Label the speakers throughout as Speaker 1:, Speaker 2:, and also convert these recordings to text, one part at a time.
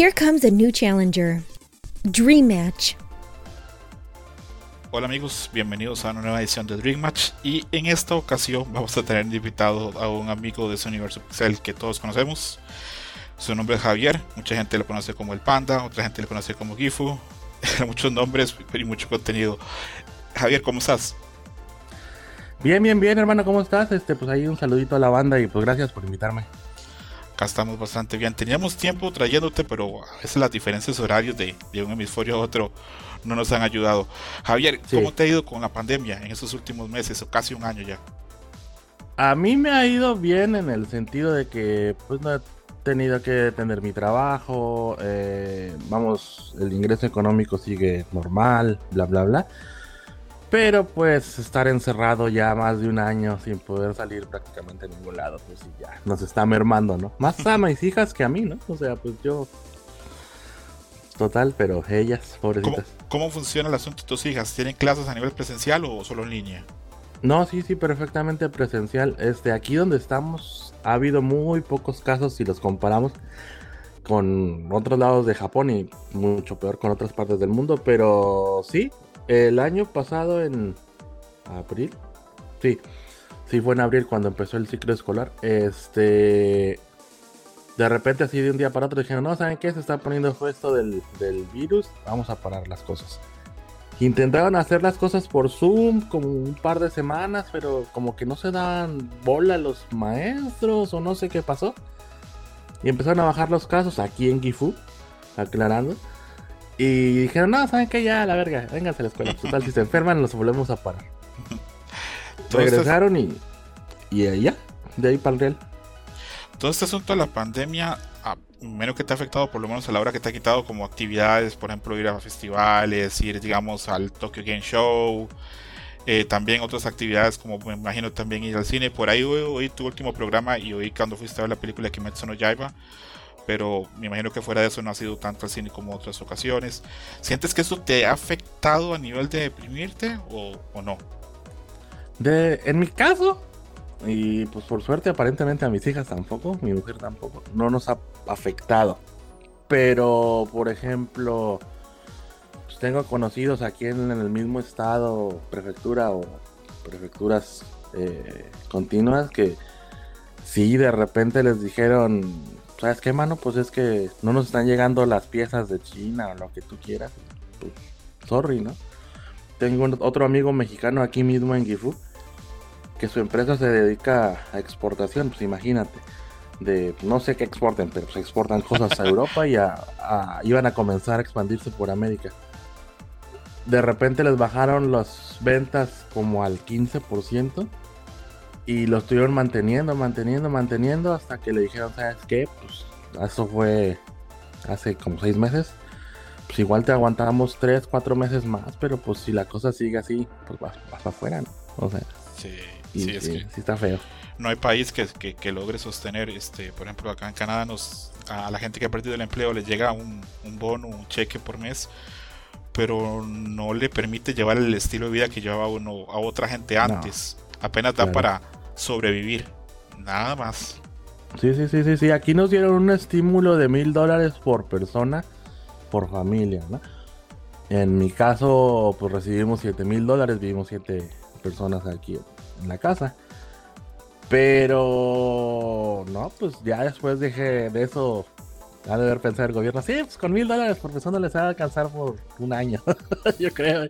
Speaker 1: Here comes a new challenger. Dream Match.
Speaker 2: Hola amigos, bienvenidos a una nueva edición de Dream Match y en esta ocasión vamos a tener invitado a un amigo de ese universo pixel que todos conocemos. Su nombre es Javier, mucha gente lo conoce como el Panda, otra gente lo conoce como Gifu, muchos nombres y mucho contenido. Javier, ¿cómo estás?
Speaker 3: Bien, bien, bien, hermano, ¿cómo estás? Este, pues ahí un saludito a la banda y pues gracias por invitarme.
Speaker 2: Acá estamos bastante bien. Teníamos tiempo trayéndote, pero a veces las diferencias horarios de, de un hemisferio a otro no nos han ayudado. Javier, ¿cómo te ha ido con la pandemia en esos últimos meses o casi un año ya?
Speaker 3: A mí me ha ido bien en el sentido de que pues no he tenido que tener mi trabajo, eh, vamos, el ingreso económico sigue normal, bla, bla, bla. Pero pues estar encerrado ya más de un año sin poder salir prácticamente a ningún lado, pues ya nos está mermando, ¿no? Más a mis hijas que a mí, ¿no? O sea, pues yo total, pero ellas, pobrecitas.
Speaker 2: ¿Cómo, funciona el asunto de tus hijas? ¿Tienen clases a nivel presencial o solo en línea?
Speaker 3: No, sí, sí, perfectamente presencial. Este, aquí donde estamos ha habido muy pocos casos si los comparamos con otros lados de Japón y mucho peor con otras partes del mundo, pero sí, el año pasado en abril, sí, sí fue en abril cuando empezó el ciclo escolar, este, de repente así de un día para otro dijeron, no, ¿saben qué? Se está poniendo esto del, del virus, vamos a parar las cosas. Intentaron hacer las cosas por Zoom como un par de semanas, pero como que no se dan bola los maestros o no sé qué pasó. Y empezaron a bajar los casos aquí en Gifu, aclarando. Y dijeron, no, ¿saben qué? Ya, la verga, vénganse a la escuela. Total, si se enferman, los volvemos a parar. Regresaron y, y ya, de ahí para el real
Speaker 2: todo este asunto de la pandemia, a menos que te ha afectado, por lo menos a la hora que te ha quitado como actividades, por ejemplo, ir a festivales, ir, digamos, al Tokyo Game Show, eh, también otras actividades como me imagino también ir al cine. Por ahí oí, tu último programa y oí cuando fuiste a ver la película Kimetsu no Yaiba, pero me imagino que fuera de eso no ha sido tanto al cine como otras ocasiones. ¿Sientes que eso te ha afectado a nivel de deprimirte o, o no?
Speaker 3: De, en mi caso, y pues por suerte aparentemente a mis hijas tampoco, mi mujer tampoco, no nos ha afectado. Pero, por ejemplo, pues tengo conocidos aquí en, el mismo estado, prefectura o prefecturas eh, continuas que si de repente les dijeron, ¿sabes qué, mano? Pues es que no nos están llegando las piezas de China o lo que tú quieras. Pues, sorry, ¿no? Tengo otro amigo mexicano aquí mismo en Gifu que su empresa se dedica a exportación, pues imagínate, de no sé qué exporten, pero se exportan cosas a Europa y iban a comenzar a expandirse por América. De repente les bajaron las ventas como al 15% y lo estuvieron manteniendo, manteniendo, manteniendo hasta que le dijeron, ¿sabes qué? Pues eso fue hace como seis meses. Pues igual te aguantamos tres, cuatro meses más, pero pues si la cosa sigue así, pues vas, vas afuera, ¿no? O sea.
Speaker 2: Sí sí, es que
Speaker 3: está feo.
Speaker 2: No hay país que, que, logre sostener, este, por ejemplo, acá en Canadá nos, a la gente que ha perdido el empleo le llega un, un bono, un cheque por mes, pero no le permite llevar el estilo de vida que llevaba uno a otra gente antes. Apenas da para sobrevivir, nada más.
Speaker 3: Sí, sí, sí, sí, sí. Aquí nos dieron un estímulo de mil dólares por persona, por familia, ¿no? En mi caso, pues recibimos siete mil dólares, vivimos siete personas aquí en la casa. Pero no, pues ya después dije de eso, ha de haber pensado el gobierno, sí, pues con mil dólares por persona les va a alcanzar por un año, yo creo.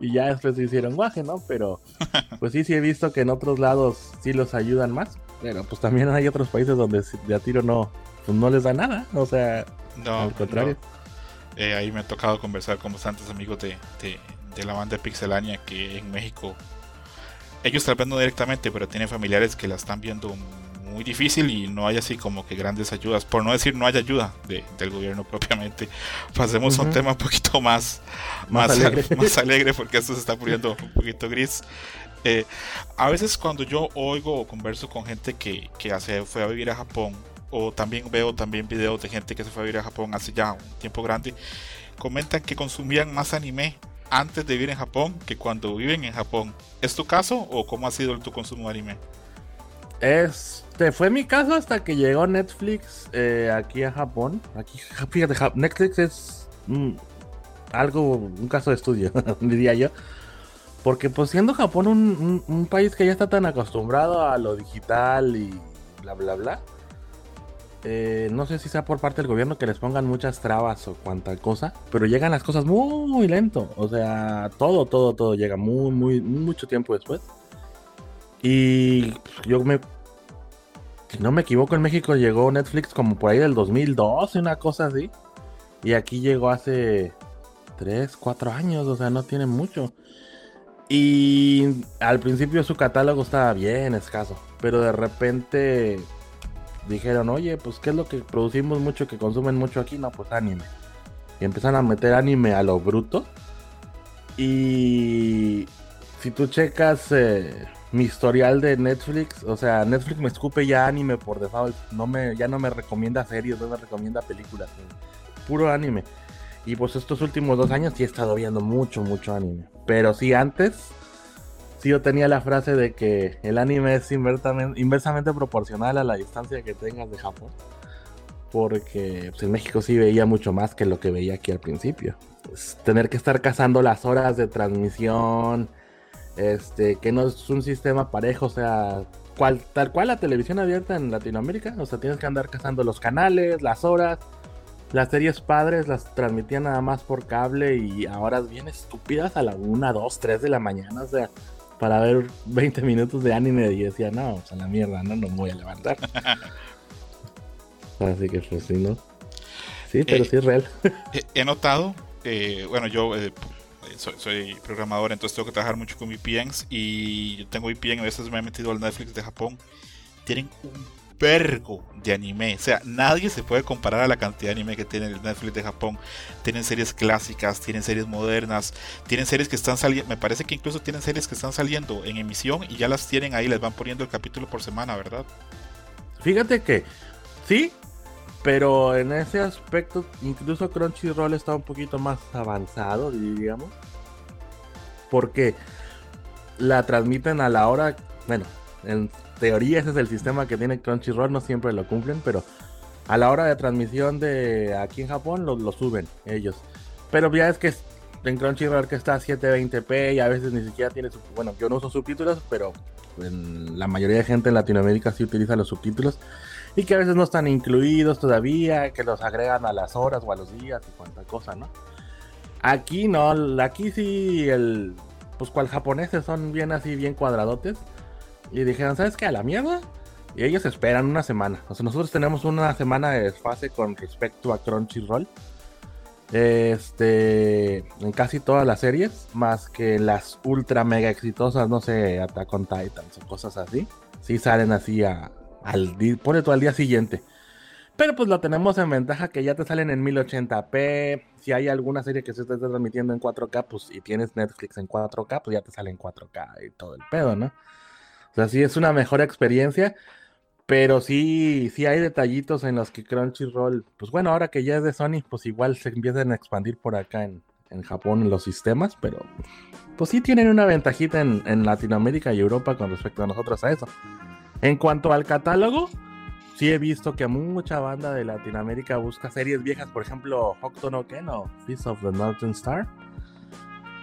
Speaker 3: Y ya después se hicieron guaje, ¿no? Pero pues sí, sí he visto que en otros lados sí los ayudan más. Pero pues también hay otros países donde de a tiro no, pues no les da nada, o sea, no, al contrario.
Speaker 2: Eh, ahí me ha tocado conversar con bastantes amigos de, de, de la banda Pixelania que en México ellos tal vez no directamente, pero tienen familiares que la están viendo muy difícil y no hay así como que grandes ayudas. Por no decir no hay ayuda del gobierno propiamente. Pasemos a un tema un poquito más, más, alegre. porque esto se está poniendo un poquito gris. Eh, a veces cuando yo oigo o converso con gente que, que hace, fue a vivir a Japón, o también veo también videos de gente que se fue a vivir a Japón hace ya un tiempo grande, comentan que consumían más anime antes de vivir en Japón que cuando viven en Japón. ¿Es tu caso o cómo ha sido tu consumo de anime?
Speaker 3: Este fue mi caso hasta que llegó Netflix eh, aquí a Japón. Aquí, fíjate, Netflix es algo, un caso de estudio, diría yo. Porque pues siendo Japón un, país que ya está tan acostumbrado a lo digital y bla bla bla. Eh, no sé si sea por parte del gobierno que les pongan muchas trabas o cuanta cosa, pero llegan las cosas muy, muy lento. O sea, todo, todo, todo llega muy, muy, mucho tiempo después. Y yo me. Si no me equivoco, en México llegó Netflix como por ahí del 2012, una cosa así. Y aquí llegó hace 3, 4 años, o sea, no tiene mucho. Y al principio su catálogo estaba bien escaso, pero de repente dijeron, oye, pues ¿qué es lo que producimos mucho, que consumen mucho aquí? No, pues anime. Y empezaron a meter anime a lo bruto. Y si tú checas eh, mi historial de Netflix, o sea, Netflix me escupe ya anime por default. No me, ya no me recomienda series, no me recomienda películas. Puro anime. Y pues estos últimos dos años sí he estado viendo mucho, mucho anime. Pero sí, antes sí yo tenía la frase de que el anime es inversamente, proporcional a la distancia que tengas de Japón. Porque pues, en México sí veía mucho más que lo que veía aquí al principio. Pues, tener que estar cazando las horas de transmisión. Este, que no es un sistema parejo, o sea, cual, tal cual la televisión abierta en Latinoamérica. O sea, tienes que andar cazando los canales, las horas las series padres las transmitían nada más por cable y ahora bien estúpidas a la 1, 2, 3 de la mañana, o sea, para ver 20 minutos de anime y decía, no, o sea, la mierda, no, no me voy a levantar. Así que pues sí, ¿no? Sí, pero eh, sí es real.
Speaker 2: he notado, eh, bueno, yo eh, soy, soy, programador, entonces tengo que trabajar mucho con VPNs y yo tengo VPN, a veces me he metido al Netflix de Japón. Tienen un vergo de anime. O sea, nadie se puede comparar a la cantidad de anime que tiene el Netflix de Japón. Tienen series clásicas, tienen series modernas, tienen series que están saliendo. Me parece que incluso tienen series que están saliendo en emisión y ya las tienen ahí, les van poniendo el capítulo por semana, ¿verdad?
Speaker 3: Fíjate que sí, pero en ese aspecto, incluso Crunchyroll está un poquito más avanzado, diríamos. Porque la transmiten a la hora, bueno, en teoría ese es el sistema que tiene Crunchyroll, no siempre lo cumplen, pero a la hora de transmisión de aquí en Japón lo, suben ellos. Pero ya es que en Crunchyroll que está a 720p y a veces ni siquiera tiene, bueno, yo no uso subtítulos, pero la mayoría de gente en Latinoamérica sí utiliza los subtítulos y que a veces no están incluidos todavía, que los agregan a las horas o a los días y cuánta cosa, ¿no? Aquí no, aquí sí el pues cual japoneses son bien así, bien cuadradotes. Y dijeron, ¿sabes qué? A la mierda. Y ellos esperan una semana. O sea, nosotros tenemos una semana de desfase con respecto a Crunchyroll. Este, en casi todas las series, más que las ultra mega exitosas, no sé, Attack on Titans o cosas así. Sí salen así a, al pone todo al día siguiente. Pero pues lo tenemos en ventaja que ya te salen en 1080p. Si hay alguna serie que se esté transmitiendo en 4K, pues y tienes Netflix en 4K, pues ya te sale en 4K y todo el pedo, ¿no? O sea, sí es una mejor experiencia, pero sí, sí hay detallitos en los que Crunchyroll, pues bueno, ahora que ya es de Sony, pues igual se empiezan a expandir por acá en, Japón en los sistemas, pero pues sí tienen una ventajita en, en, Latinoamérica y Europa con respecto a nosotros a eso. En cuanto al catálogo, sí he visto que mucha banda de Latinoamérica busca series viejas, por ejemplo, Hokuto no Ken o Feast of the Northern Star,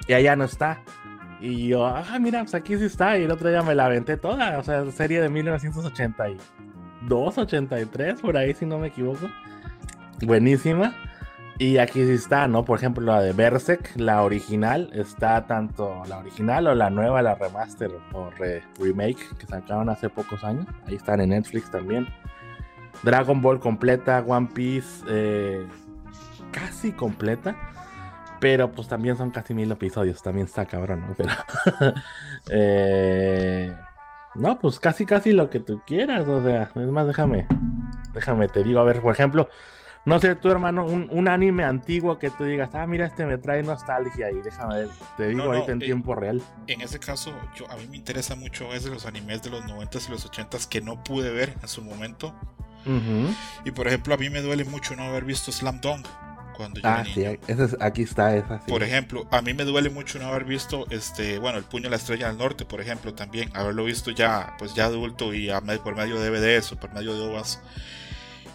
Speaker 3: y allá no está. Y yo, ah, mira, pues aquí sí está. Y el otro día me la aventé toda. O sea, serie de 1982, 83, por ahí, si no me equivoco. Buenísima. Y aquí sí está, ¿no? Por ejemplo, la de Berserk, la original, está tanto la original o la nueva, la remaster o remake que sacaron hace pocos años. Ahí están en Netflix también. Dragon Ball completa, One Piece eh, casi completa. Pero pues también son casi mil episodios, también está cabrón, ¿no? Pero, eh, no, pues casi casi lo que tú quieras, o sea, es más, déjame, déjame, te digo, a ver, por ejemplo, no sé, tu hermano, un, anime antiguo que tú digas, ah, mira, este me trae nostalgia y déjame ver, te digo ahorita en eh, tiempo real.
Speaker 2: En ese caso, yo, a mí me interesa mucho es de los animes de los 90s y los 80s que no pude ver en su momento. Y por ejemplo, a mí me duele mucho no haber visto Slam Dunk cuando yo
Speaker 3: Ah, sí, ese es- aquí está esa. sí.
Speaker 2: Por ejemplo, a mí me duele mucho no haber visto este, bueno, el puño de la estrella del norte, por ejemplo, también haberlo visto ya, pues ya adulto y a por medio de DVDs o por medio de OVAs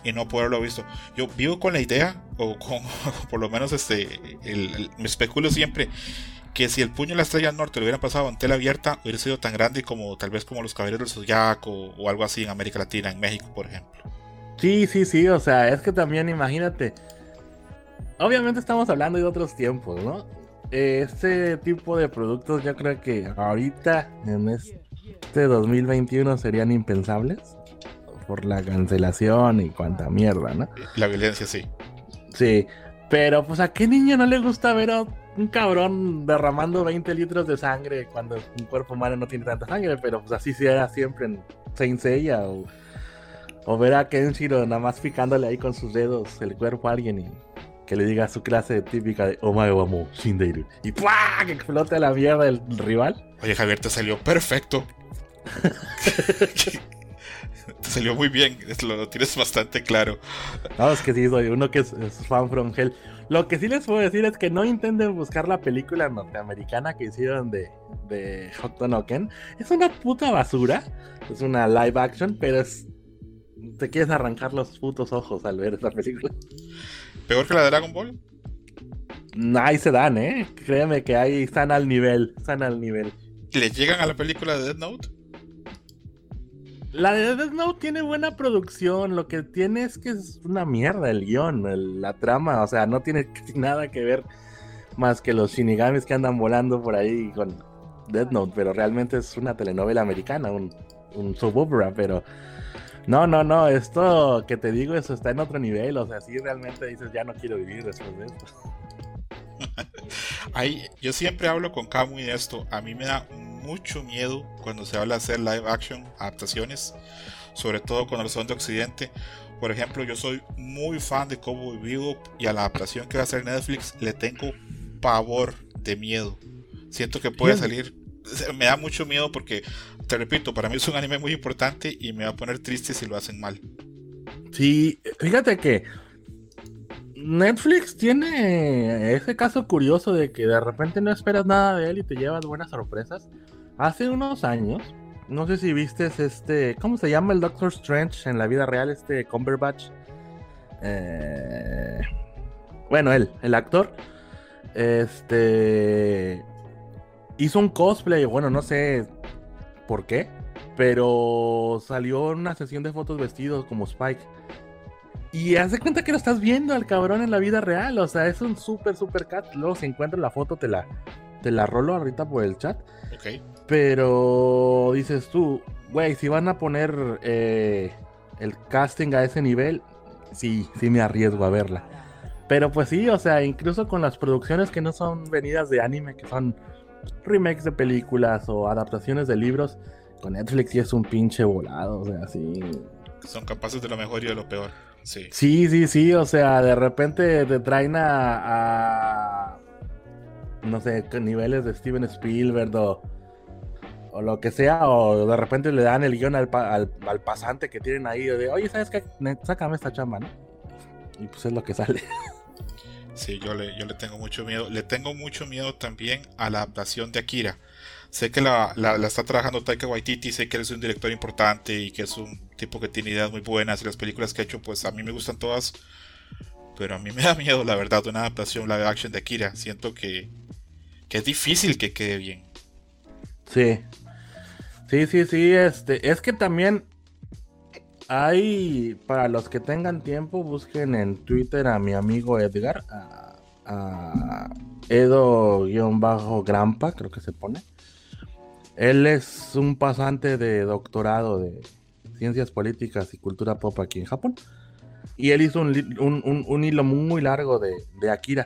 Speaker 2: y no poderlo visto. Yo vivo con la idea o con por lo menos este el- me especulo siempre que si el puño de la estrella norte lo hubieran pasado en tela abierta, hubiera sido tan grande como tal vez como los caballeros del Zodiaco o algo así en América Latina, en México, por ejemplo.
Speaker 3: Sí, sí, sí, o sea, es que también imagínate. Obviamente estamos hablando de otros tiempos, ¿no? Este tipo de productos yo creo que ahorita, en este 2021, serían impensables por la cancelación y cuanta mierda, ¿no?
Speaker 2: La violencia sí.
Speaker 3: Sí, pero pues a qué niño no le gusta ver a un cabrón derramando 20 litros de sangre cuando un cuerpo humano no tiene tanta sangre, pero pues así se era siempre en Saint Seiya o, o ver a Kenshiro nada más picándole ahí con sus dedos el cuerpo a alguien y que le diga su clase típica de Omae wa mo shindeiru y ¡pua! que explote la mierda del rival.
Speaker 2: Oye, Javier, te salió perfecto. te salió muy bien, lo, lo tienes bastante claro.
Speaker 3: No, es que sí, soy uno que es, es fan from hell. Lo que sí les puedo decir es que no intenten buscar la película norteamericana que hicieron de, de Hokuto no Ken. Es una puta basura. Es una live action, pero es. Te quieres arrancar los putos ojos al ver esa película.
Speaker 2: ¿Peor que la de Dragon Ball?
Speaker 3: Ahí se dan, ¿eh? Créeme que ahí están al nivel. Están al nivel.
Speaker 2: ¿Le llegan a la película de Death Note?
Speaker 3: La de Death Note tiene buena producción. Lo que tiene es que es una mierda el guion, la trama. O sea, no tiene nada que ver más que los shinigamis que andan volando por ahí con Death Note. Pero realmente es una telenovela americana, un, un soap opera. Pero no, no, no. Esto que te digo, eso está en otro nivel. O sea, sí realmente dices, ya no quiero vivir después de esto.
Speaker 2: Ahí, yo siempre hablo con Kamui de esto. A mí me da mucho miedo cuando se habla de hacer live action, adaptaciones, sobre todo cuando son de Occidente. Por ejemplo, yo soy muy fan de Cowboy Vivo y a la adaptación que va a hacer Netflix le tengo pavor de miedo. Siento que puede salir. Me da mucho miedo porque, te repito, para mí es un anime muy importante y me va a poner triste si lo hacen mal.
Speaker 3: Sí, fíjate que Netflix tiene ese caso curioso de que de repente no esperas nada de él y te llevas buenas sorpresas. Hace unos años, no sé si viste este, ¿cómo se llama el Doctor Strange en la vida real? Este Cumberbatch. Eh, bueno, él, el actor. Este hizo un cosplay, bueno, no sé por qué, pero salió en una sesión de fotos vestidos como Spike. Y haz de cuenta que lo estás viendo al cabrón en la vida real. O sea, es un súper, súper cat. Luego si encuentro la foto, te la, te la rolo ahorita por el chat.
Speaker 2: ¿Ok?
Speaker 3: Pero dices tú, güey, si van a poner eh, el casting a ese nivel, sí, sí me arriesgo a verla. Pero pues sí, o sea, incluso con las producciones que no son venidas de anime, que son remakes de películas o adaptaciones de libros, con Netflix sí es un pinche volado, o sea, sí.
Speaker 2: Son capaces de lo mejor y de lo peor. Sí.
Speaker 3: Sí, sí, sí, o sea, de repente te traen a, a, no sé, niveles de Steven Spielberg o, o lo que sea, o de repente le dan el guion al, pa- al, al pasante que tienen ahí de, oye, ¿sabes qué? Sácame esta chamba, ¿no? Y pues es lo que sale.
Speaker 2: Sí, yo le, yo le tengo mucho miedo. Le tengo mucho miedo también a la adaptación de Akira. Sé que la, la- la está trabajando Taika Waititi, sé que él es un director importante y que es un tipo que tiene ideas muy buenas y las películas que ha hecho, pues a mí me gustan todas. Pero a mí me da miedo, la verdad, una adaptación live action de Akira. Siento que, que es difícil que quede bien.
Speaker 3: Sí. Sí, sí, sí, este, es que también hay, para los que tengan tiempo, busquen en Twitter a mi amigo Edgar, a, Edo-Grampa, creo que se pone. Él es un pasante de doctorado de ciencias políticas y cultura pop aquí en Japón. Y él hizo un, un- un- un hilo muy largo de, de Akira,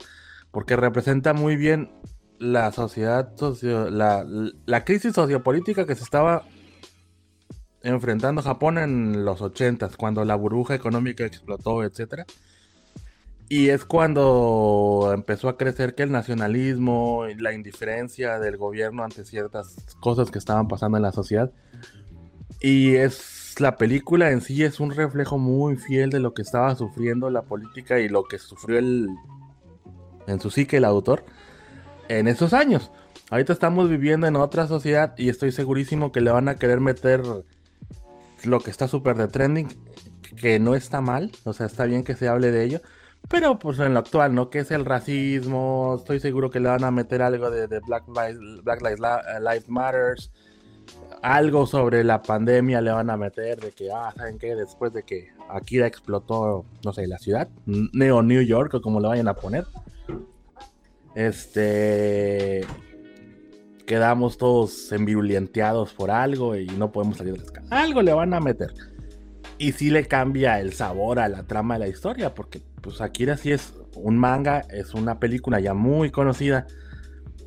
Speaker 3: porque representa muy bien la sociedad, socio, la, crisis sociopolítica que se estaba enfrentando Japón en los 80 cuando la burbuja económica explotó, etcétera. Y es cuando empezó a crecer que el nacionalismo y la indiferencia del gobierno ante ciertas cosas que estaban pasando en la sociedad. Y es la película en sí es un reflejo muy fiel de lo que estaba sufriendo la política y lo que sufrió el, en su psique el autor en esos años. Ahorita estamos viviendo en otra sociedad y estoy segurísimo que le van a querer meter lo que está súper de trending, que no está mal, o sea, está bien que se hable de ello, pero pues en lo actual, ¿no? Que es el racismo, estoy seguro que le van a meter algo de, Black, Lives, Black Lives, Matters, algo sobre la pandemia le van a meter de que, ah, ¿saben qué? Después de que Akira explotó, no sé, la ciudad, Neo New York o como le vayan a poner, este, quedamos todos envirulenteados por algo y no podemos salir de la casa. Algo le van a meter. Y sí le cambia el sabor a la trama de la historia, porque pues Akira sí es un manga, es una película ya muy conocida,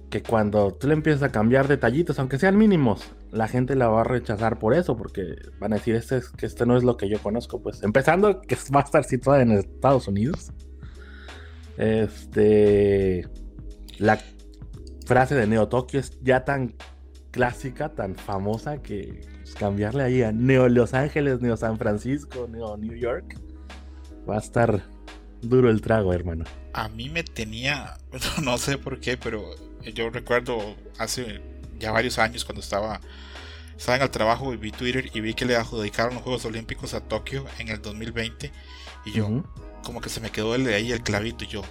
Speaker 3: que cuando tú le empiezas a cambiar detallitos, aunque sean mínimos, la gente la va a rechazar por eso, porque van a decir, este es, que este no es lo que yo conozco, pues empezando que va a estar situada en Estados Unidos. Este... La frase de Neo Tokio es ya tan clásica, tan famosa que pues, cambiarle ahí a Neo Los Ángeles, Neo San Francisco, Neo New York va a estar duro el trago, hermano.
Speaker 2: A mí me tenía, no sé por qué, pero yo recuerdo hace ya varios años cuando estaba, estaba en el trabajo y vi Twitter y vi que le adjudicaron los Juegos Olímpicos a Tokio en el 2020 y yo como que se me quedó el ahí el clavito y yo,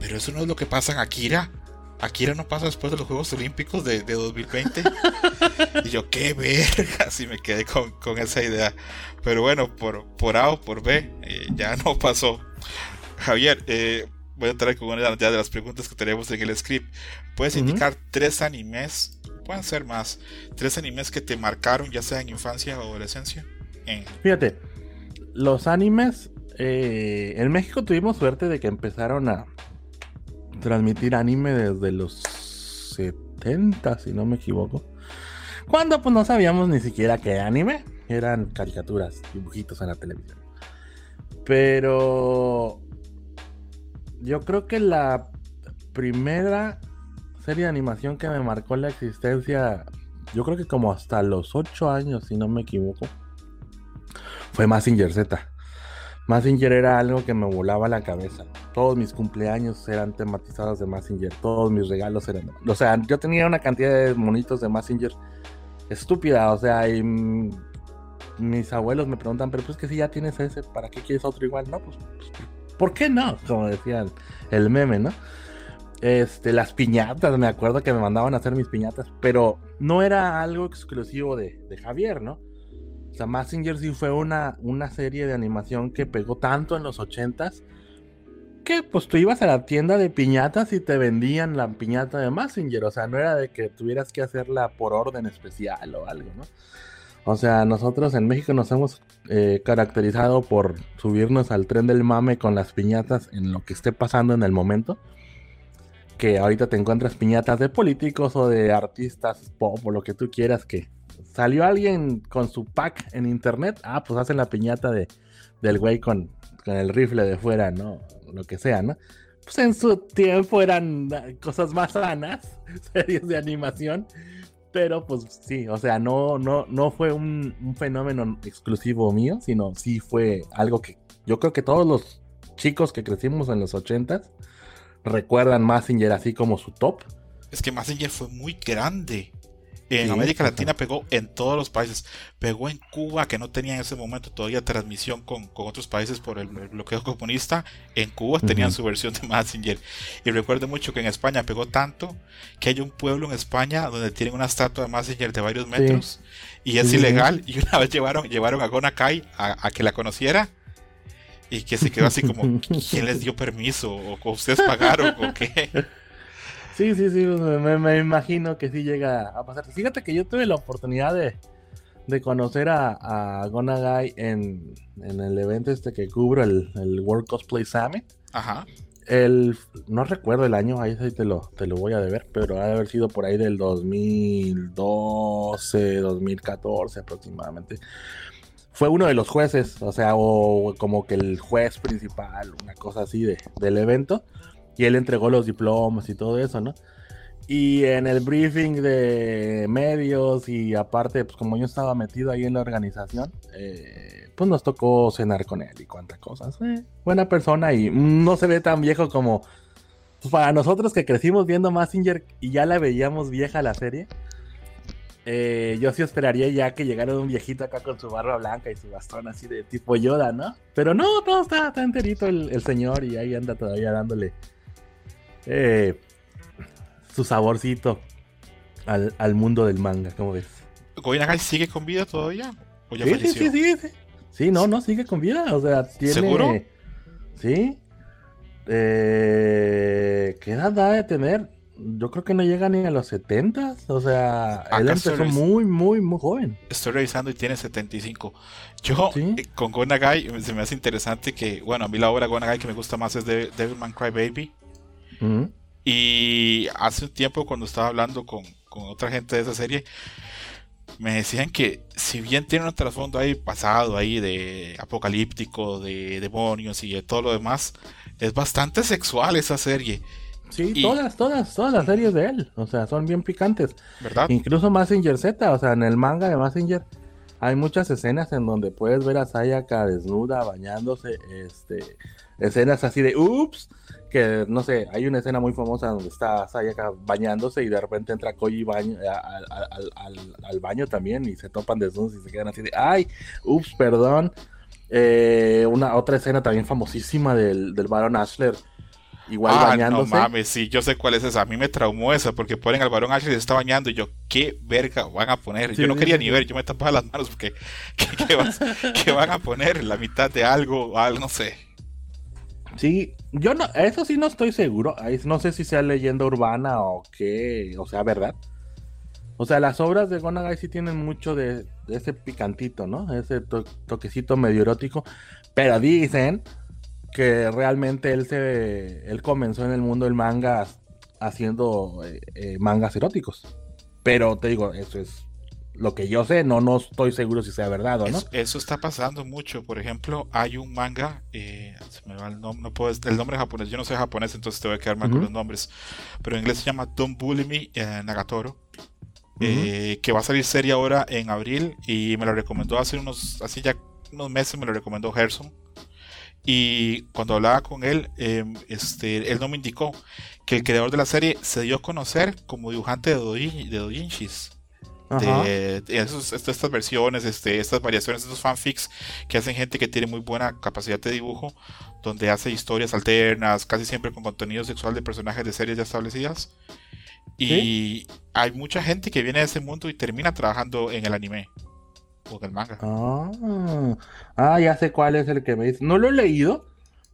Speaker 2: pero eso no es lo que pasa en Akira. Akira no pasa después de los Juegos Olímpicos de, 2020. y yo, qué verga, así me quedé con, esa idea. Pero bueno, por, por A o por B, eh, ya no pasó. Javier, eh, voy a entrar con una de las preguntas que tenemos en el script. ¿Puedes indicar tres animes, pueden ser más, tres animes que te marcaron, ya sea en infancia o adolescencia?
Speaker 3: Fíjate, los animes, eh, en México tuvimos suerte de que empezaron a, transmitir anime desde los 70, si no me equivoco. Cuando pues no sabíamos ni siquiera qué anime. Eran caricaturas, dibujitos en la televisión. Pero yo creo que la primera serie de animación que me marcó la existencia, yo creo que como hasta los 8 años, si no me equivoco, fue Massinger Z. Massinger era algo que me volaba la cabeza. Todos mis cumpleaños eran tematizados de Massinger. Todos mis regalos eran. O sea, yo tenía una cantidad de monitos de Massinger estúpida. O sea, y mis abuelos me preguntan, pero pues que si ya tienes ese, ¿para qué quieres otro igual? No, pues, pues ¿por qué no? Como decía el, meme, ¿no? Este, las piñatas, me acuerdo que me mandaban a hacer mis piñatas, pero no era algo exclusivo de Javier, ¿no? O sea, Massinger sí fue una, una serie de animación que pegó tanto en los 80s que pues tú ibas a la tienda de piñatas y te vendían la piñata de Massinger. O sea, no era de que tuvieras que hacerla por orden especial o algo, ¿no? O sea, nosotros en México nos hemos eh, caracterizado por subirnos al tren del mame con las piñatas en lo que esté pasando en el momento. Que ahorita te encuentras piñatas de políticos o de artistas pop o lo que tú quieras que salió alguien con su pack en internet, ah, pues hacen la piñata de, del güey con, el rifle de fuera, ¿no? Lo que sea, ¿no? Pues en su tiempo eran cosas más sanas, series de animación, pero pues sí, o sea, no, no, no fue un, fenómeno exclusivo mío, sino sí fue algo que yo creo que todos los chicos que crecimos en los 80 recuerdan Massinger así como su top.
Speaker 2: Es que Massinger fue muy grande. En América Latina pegó en todos los países. Pegó en Cuba, que no tenía en ese momento todavía transmisión con, otros países por el, bloqueo comunista. En Cuba tenían su versión de Massinger. Y recuerdo mucho que en España pegó tanto que hay un pueblo en España donde tienen una estatua de Massinger de varios metros. Y es ilegal. Y una vez llevaron, llevaron a Gonakai a, a que la conociera y que se quedó así como, ¿quién les dio permiso? ¿O ustedes pagaron? ¿O qué?
Speaker 3: Sí, sí, sí, me, imagino que sí llega a pasar. Fíjate que yo tuve la oportunidad de, conocer a, a Gonagai en, el evento este que cubro, el, World Cosplay Summit.
Speaker 2: Ajá.
Speaker 3: El, no recuerdo el año, ahí te lo, te lo voy a deber, pero ha de haber sido por ahí del 2012, 2014 aproximadamente. Fue uno de los jueces, o sea, o como que el juez principal, una cosa así de, del evento y él entregó los diplomas y todo eso, ¿no? Y en el briefing de medios y aparte, pues como yo estaba metido ahí en la organización, eh, pues nos tocó cenar con él y cuántas cosas. Buena persona y no se ve tan viejo como, para nosotros que crecimos viendo Massinger y ya la veíamos vieja la serie, eh, yo sí esperaría ya que llegara un viejito acá con su barba blanca y su bastón así de tipo Yoda, ¿no? Pero no, todo está, está enterito el, señor y ahí anda todavía dándole eh, su saborcito al, mundo del manga, ¿cómo ves?
Speaker 2: ¿Goinagai sigue con vida todavía?
Speaker 3: ¿O ya sí, sí, sí, sí, sí. Sí, no, no, sigue con vida. O sea, tiene. ¿Seguro? Sí. Eh, ¿Qué edad da de tener? Yo creo que no llega ni a los 70. O sea, él empezó muy, muy, muy joven.
Speaker 2: Estoy revisando y tiene 75. Yo, eh, con Gonagai, se me hace interesante que, bueno, a mí la obra Gonagai que me gusta más es de Devilman Crybaby. Y hace un tiempo, cuando estaba hablando con, con otra gente de esa serie, me decían que si bien tiene un trasfondo ahí pasado ahí de apocalíptico, de demonios y de todo lo demás, es bastante sexual esa serie.
Speaker 3: Sí, todas, todas, todas las series de él, o sea, son bien picantes.
Speaker 2: ¿Verdad?
Speaker 3: Incluso Massinger Z, o sea, en el manga de Massinger hay muchas escenas en donde puedes ver a Sayaka desnuda, bañándose, este, escenas así de ups, que no sé, hay una escena muy famosa donde está Sayaka bañándose y de repente entra Koji baño, al, baño también y se topan desnudos y se quedan así de ay, ups, perdón. Eh, una otra escena también famosísima del, del Baron Ashler. Igual ah, bañándose.
Speaker 2: No mames, sí, yo sé cuál es esa. A mí me traumó esa porque ponen al Baron Ashler y se está bañando y yo, ¿qué verga van a poner? yo no quería ni ver, yo me tapaba las manos porque, ¿qué, van a poner? La mitad de algo, algo, no sé.
Speaker 3: Sí, yo no, eso sí no estoy seguro. No sé si sea leyenda urbana o qué, o sea, verdad. O sea, las obras de Gonagai sí tienen mucho de, ese picantito, ¿no? Ese toquecito medio erótico. Pero dicen que realmente él se él comenzó en el mundo del manga haciendo eh, eh, mangas eróticos. Pero te digo, eso es lo que yo sé, no, no estoy seguro si sea verdad o no.
Speaker 2: Eso, está pasando mucho. Por ejemplo, hay un manga, eh, se me va el nombre, no puedo, el nombre japonés, yo no sé japonés, entonces te voy a quedar mal con los nombres. Pero en inglés se llama Don't Bully Me eh, Nagatoro. Eh, que va a salir serie ahora en abril y me lo recomendó hace unos, así ya unos meses me lo recomendó Gerson. Y cuando hablaba con él, em, este, él no me indicó que el creador de la serie se dio a conocer como dibujante de, doujin, de doujinshis de, estas versiones, este, estas variaciones, estos fanfics que hacen gente que tiene muy buena capacidad de dibujo, donde hace historias alternas, casi siempre con contenido sexual de personajes de series ya establecidas. Y hay mucha gente que viene de ese mundo y termina trabajando en el anime o en el manga.
Speaker 3: Ah, ah ya sé cuál es el que me dice. No lo he leído,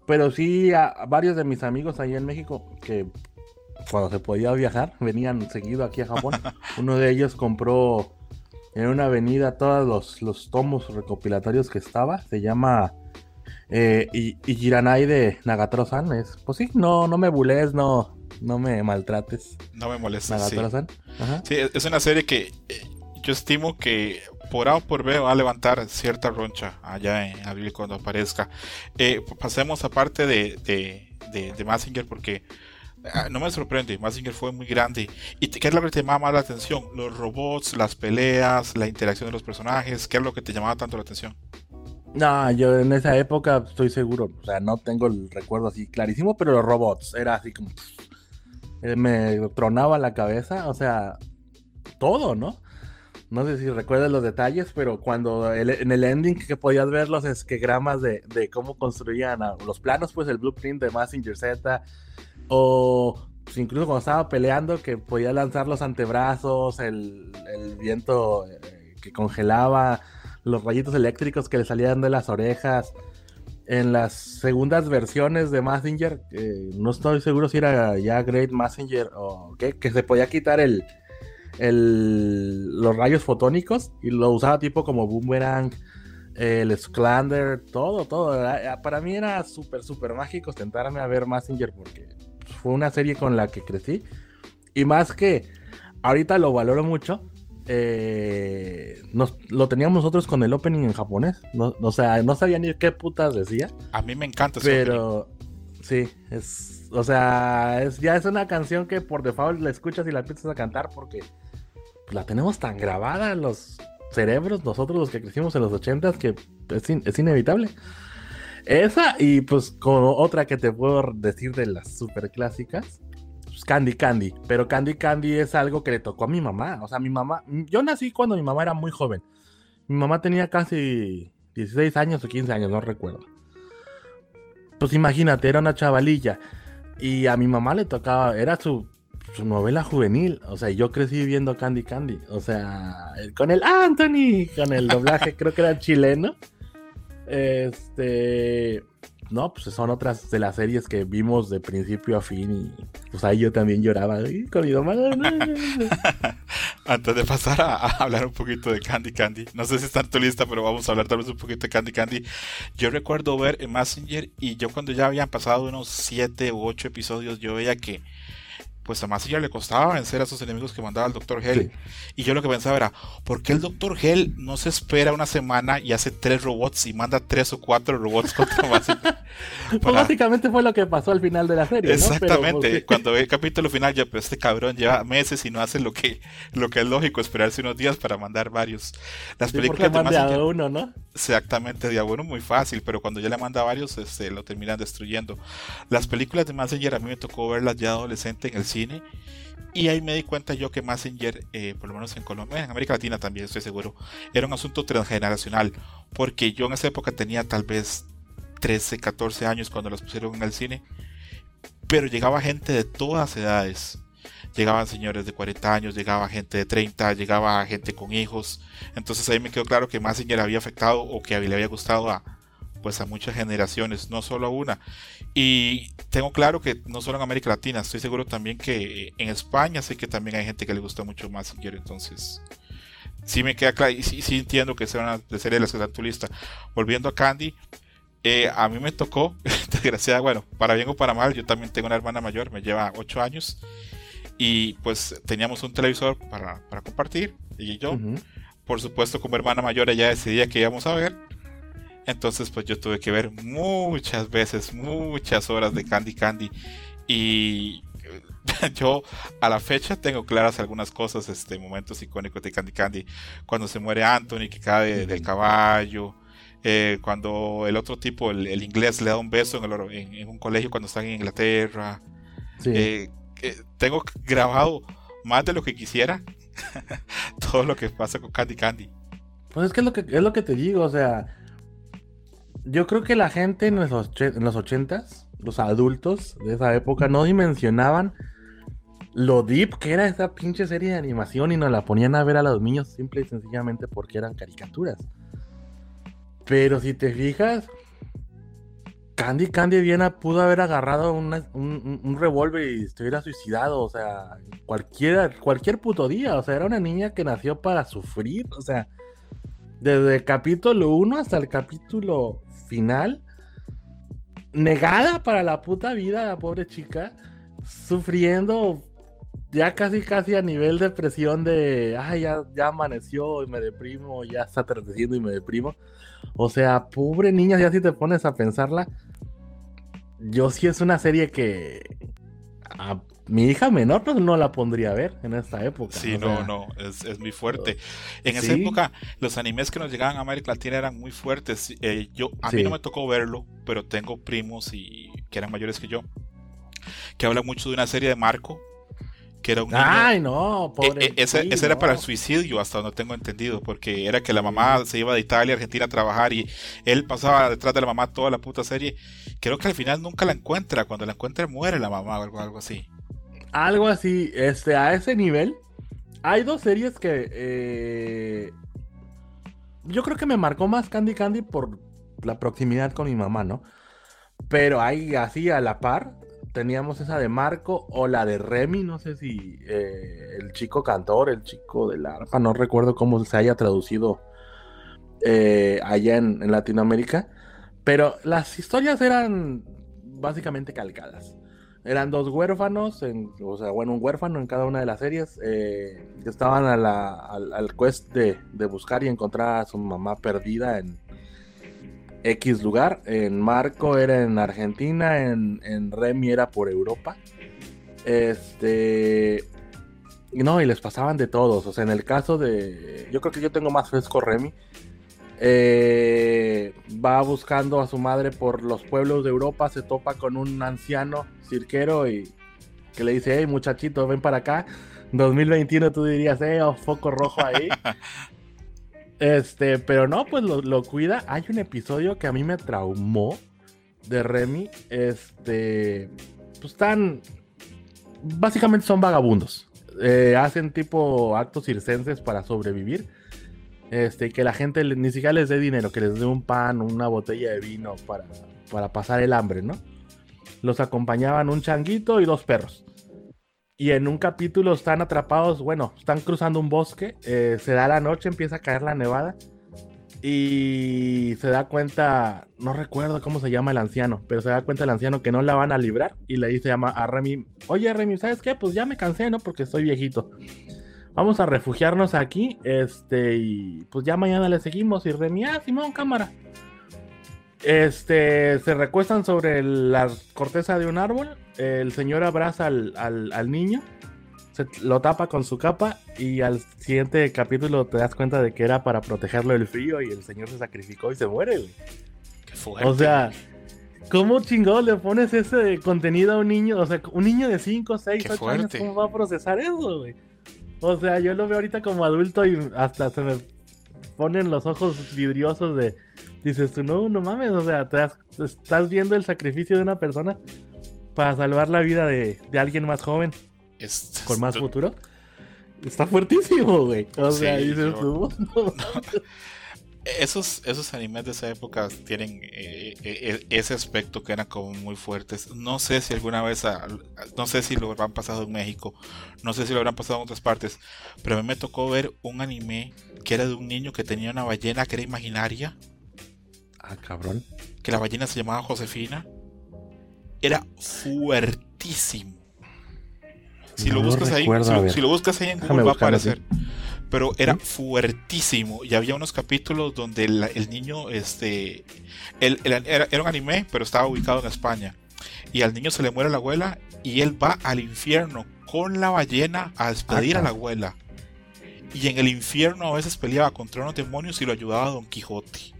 Speaker 3: pero sí a varios de mis amigos ahí en México que cuando se podía viajar, venían seguido aquí a Japón. Uno de ellos compró en una avenida todos los, los tomos recopilatorios que estaba. Se llama eh, Ijiranai de Nagatoro-san. Es, pues sí, no, no me bules, no, no me maltrates.
Speaker 2: No me molestes. Nagatoro-san. Sí. es una serie que eh, yo estimo que por A o por B va a levantar cierta roncha allá en abril cuando aparezca. Eh, pasemos aparte de, de, de, de Massinger porque no me sorprende, Mazinger fue muy grande. ¿Y qué es lo que te llamaba más la atención? Los robots, las peleas, la interacción de los personajes, ¿qué es lo que te llamaba tanto la atención?
Speaker 3: No, yo en esa época estoy seguro, o sea, no tengo el recuerdo así clarísimo, pero los robots, era así como... Eh, me tronaba la cabeza, o sea, todo, ¿no? No sé si recuerdas los detalles, pero cuando en el ending que podías ver los esquegramas de cómo construían los planos, pues el blueprint de Massinger Z, o pues, incluso cuando estaba peleando, que podía lanzar los antebrazos, el, viento eh, que congelaba, los rayitos eléctricos que le salían de las orejas. En las segundas versiones de Messenger, no estoy seguro si era ya Great Messenger o qué, que se podía quitar el, los rayos fotónicos y lo usaba tipo como boomerang, el Sclander, todo, todo. Para mí era súper, súper mágico sentarme a ver Messenger porque fue una serie con la que crecí. Y más que ahorita lo valoro mucho. Eh, nos, lo teníamos nosotros con el opening en japonés. No, o sea, no sabía ni qué putas decía.
Speaker 2: A mí me encanta
Speaker 3: ese Pero sí, es. O sea, es, ya es una canción que por default la escuchas y la empiezas a cantar porque la tenemos tan grabada en los cerebros, nosotros los que crecimos en los ochentas, que es, es inevitable. Esa y pues como otra que te puedo decir de las super clásicas, pues Candy Candy. Pero Candy Candy es algo que le tocó a mi mamá. O sea, mi mamá, yo nací cuando mi mamá era muy joven. Mi mamá tenía casi 16 años o 15 años, no recuerdo. Pues imagínate, era una chavalilla. Y a mi mamá le tocaba, era su, su novela juvenil. O sea, yo crecí viendo Candy Candy. O sea, con el Anthony, con el doblaje, creo que era chileno. Este. No, pues son otras de las series que vimos de principio a fin y pues ahí yo también lloraba con mi mamá.
Speaker 2: Antes de pasar a, hablar un poquito de Candy Candy, no sé si está en tu lista, pero vamos a hablar tal vez un poquito de Candy Candy. Yo recuerdo ver en Messenger y yo cuando ya habían pasado unos 7 u 8 episodios, yo veía que pues a ya le costaba vencer a esos enemigos que mandaba el Dr. Hell. Y yo lo que pensaba era, ¿por qué el Dr. Hell no se espera una semana y hace tres robots y manda tres o cuatro robots contra Massinger?
Speaker 3: Pues básicamente fue lo que pasó al final de la serie.
Speaker 2: Exactamente. Pues, Cuando ve el capítulo final, ya, pues este cabrón lleva meses y no hace lo que, lo que es lógico, esperarse unos días para mandar varios.
Speaker 3: Las películas de Massinger, uno, ¿no?
Speaker 2: Exactamente, de uno muy fácil, pero cuando ya le manda varios, este, lo terminan destruyendo. Las películas de Massinger a mí me tocó verlas ya adolescente en el cine. Y ahí me di cuenta yo que Messenger, eh, por lo menos en Colombia, en América Latina también estoy seguro, era un asunto transgeneracional. Porque yo en esa época tenía tal vez 13, 14 años cuando los pusieron en el cine. Pero llegaba gente de todas edades. Llegaban señores de 40 años, llegaba gente de 30, llegaba gente con hijos. Entonces ahí me quedó claro que Messenger había afectado o que le había gustado a, pues a muchas generaciones, no solo a una. Y tengo claro que no solo en América Latina, estoy seguro también que en España sé que también hay gente que le gusta mucho más si quiere, entonces sí me queda claro y sí, sí entiendo que sea una de series de las que está en tu lista. Volviendo a Candy, eh, a mí me tocó, desgraciada, bueno, para bien o para mal, yo también tengo una hermana mayor, me lleva 8 años y pues teníamos un televisor para, para compartir y yo, por supuesto como hermana mayor ella decidía que íbamos a ver entonces pues yo tuve que ver muchas veces, muchas horas de Candy Candy. Y yo a la fecha tengo claras algunas cosas, este, momentos icónicos de Candy Candy. Cuando se muere Anthony, que cae del caballo. Eh, cuando el otro tipo, el, inglés, le da un beso en, un colegio cuando están en Inglaterra. Eh, eh, tengo grabado más de lo que quisiera todo lo que pasa con Candy Candy.
Speaker 3: Pues es que es lo que, es lo que te digo, o sea, yo creo que la gente en los, en los 80s, los adultos de esa época, no dimensionaban lo deep que era esa pinche serie de animación y nos la ponían a ver a los niños simple y sencillamente porque eran caricaturas. Pero si te fijas, Candy Candy Viena pudo haber agarrado un, revólver y se hubiera suicidado, o sea, cualquier, cualquier puto día, o sea, era una niña que nació para sufrir, o sea, desde el capítulo 1 hasta el capítulo final, negada para la puta vida, la pobre chica, sufriendo ya casi casi a nivel de depresión de, ay, ya, ya amaneció y me deprimo, ya está atardeciendo y me deprimo. O sea, pobre niña, ya si te pones a pensarla, yo sí es una serie que mi hija menor pues, no la pondría a ver en esta época.
Speaker 2: Sí, no, no, es, muy fuerte. En esa época los animes que nos llegaban a América Latina eran muy fuertes. Eh, yo A mí no me tocó verlo, pero tengo primos y que eran mayores que yo, que hablan mucho de una serie de Marco, que era un
Speaker 3: Ay, no,
Speaker 2: e, pobre. E, ese, era para el suicidio, hasta donde tengo entendido, porque era que la mamá se iba de Italia a Argentina a trabajar y él pasaba detrás de la mamá toda la puta serie. Creo que al final nunca la encuentra, cuando la encuentra muere la mamá o algo, algo así
Speaker 3: algo así, este, a ese nivel. Hay dos series que eh, yo creo que me marcó más Candy Candy por la proximidad con mi mamá, ¿no? Pero hay así a la par. Teníamos esa de Marco o la de Remy, no sé si eh, el chico cantor, el chico del arpa, no recuerdo cómo se haya traducido eh, allá en Latinoamérica. Pero las historias eran básicamente calcadas. Eran dos huérfanos, o sea, bueno, un huérfano en cada una de las series, eh, estaban a la, al, quest de, buscar y encontrar a su mamá perdida en X lugar. En Marco era en Argentina, en, en Remy era por Europa. Este. No, y les pasaban de todos. O sea, en el caso de. Yo creo que yo tengo más fresco Remy. Eh, va buscando a su madre por los pueblos de Europa, se topa con un anciano cirquero y que le dice, hey muchachito, ven para acá. 2021 tú dirías, eh, oh, foco rojo ahí. este, pero no, pues lo, lo, cuida. Hay un episodio que a mí me traumó de Remy. Este, pues están, básicamente son vagabundos. Eh, hacen tipo actos circenses para sobrevivir. Este, que la gente ni siquiera les dé dinero, que les dé un pan, una botella de vino para, para pasar el hambre, ¿no? Los acompañaban un changuito y dos perros. Y en un capítulo están atrapados, bueno, están cruzando un bosque, eh, se da la noche, empieza a caer la nevada y se da cuenta, no recuerdo cómo se llama el anciano, pero se da cuenta el anciano que no la van a librar y le dice a Remy, oye Remy, ¿sabes qué? Pues ya me cansé, ¿no? Porque estoy viejito. Vamos a refugiarnos aquí, este, y pues ya mañana le seguimos. Y Remy, ah, Simón, cámara. Este, se recuestan sobre la corteza de un árbol. El señor abraza al, al, niño, se, lo tapa con su capa y al siguiente capítulo te das cuenta de que era para protegerlo del frío y el señor se sacrificó y se muere,
Speaker 2: Qué fuerte.
Speaker 3: O sea, ¿cómo chingado le pones ese contenido a un niño? O sea, un niño de 5, 6, 8 años, ¿cómo va a procesar eso, güey? O sea, yo lo veo ahorita como adulto y hasta se me ponen los ojos vidriosos de. Dices tú, no, no mames, o sea, te estás viendo el sacrificio de una persona para salvar la vida de, alguien más joven. con más futuro. Está fuertísimo, güey. O sea, dices tú.
Speaker 2: esos, esos animes de esa época tienen eh, eh, eh, ese aspecto que eran como muy fuertes. No sé si alguna vez, no sé si lo habrán pasado en México, no sé si lo habrán pasado en otras partes, pero a mí me tocó ver un anime que era de un niño que tenía una ballena que era imaginaria.
Speaker 3: Ah, cabrón.
Speaker 2: Que la ballena se llamaba Josefina. Era fuertísimo. Si, lo buscas ahí, si, lo, buscas ahí en Google va a aparecer pero era fuertísimo y había unos capítulos donde el, niño, este, era, un anime, pero estaba ubicado en España y al niño se le muere la abuela y él va al infierno con la ballena a despedir a la abuela. Y en el infierno a veces peleaba contra unos demonios y lo ayudaba a Don Quijote.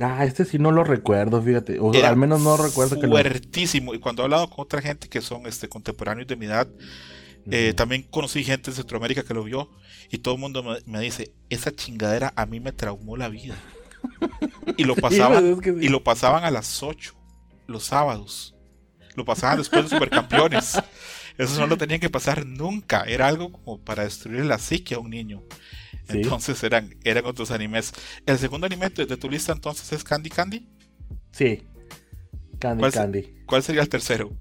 Speaker 3: Ah, este sí no lo recuerdo, fíjate. O al menos no recuerdo
Speaker 2: que lo... Fuertísimo. Y cuando he hablado con otra gente que son este, contemporáneos de mi edad, eh, también conocí gente de Centroamérica que lo vio y todo el mundo me, dice, esa chingadera a mí me traumó la vida. Y lo pasaban, y lo pasaban a las 8, los sábados. Lo pasaban después de Supercampeones. Eso no lo tenían que pasar nunca. Era algo como para destruir la psique a un niño. Entonces eran, eran otros animes. ¿El segundo anime de, tu lista entonces es Candy Candy?
Speaker 3: Sí. Candy Candy.
Speaker 2: ¿Cuál sería el tercero?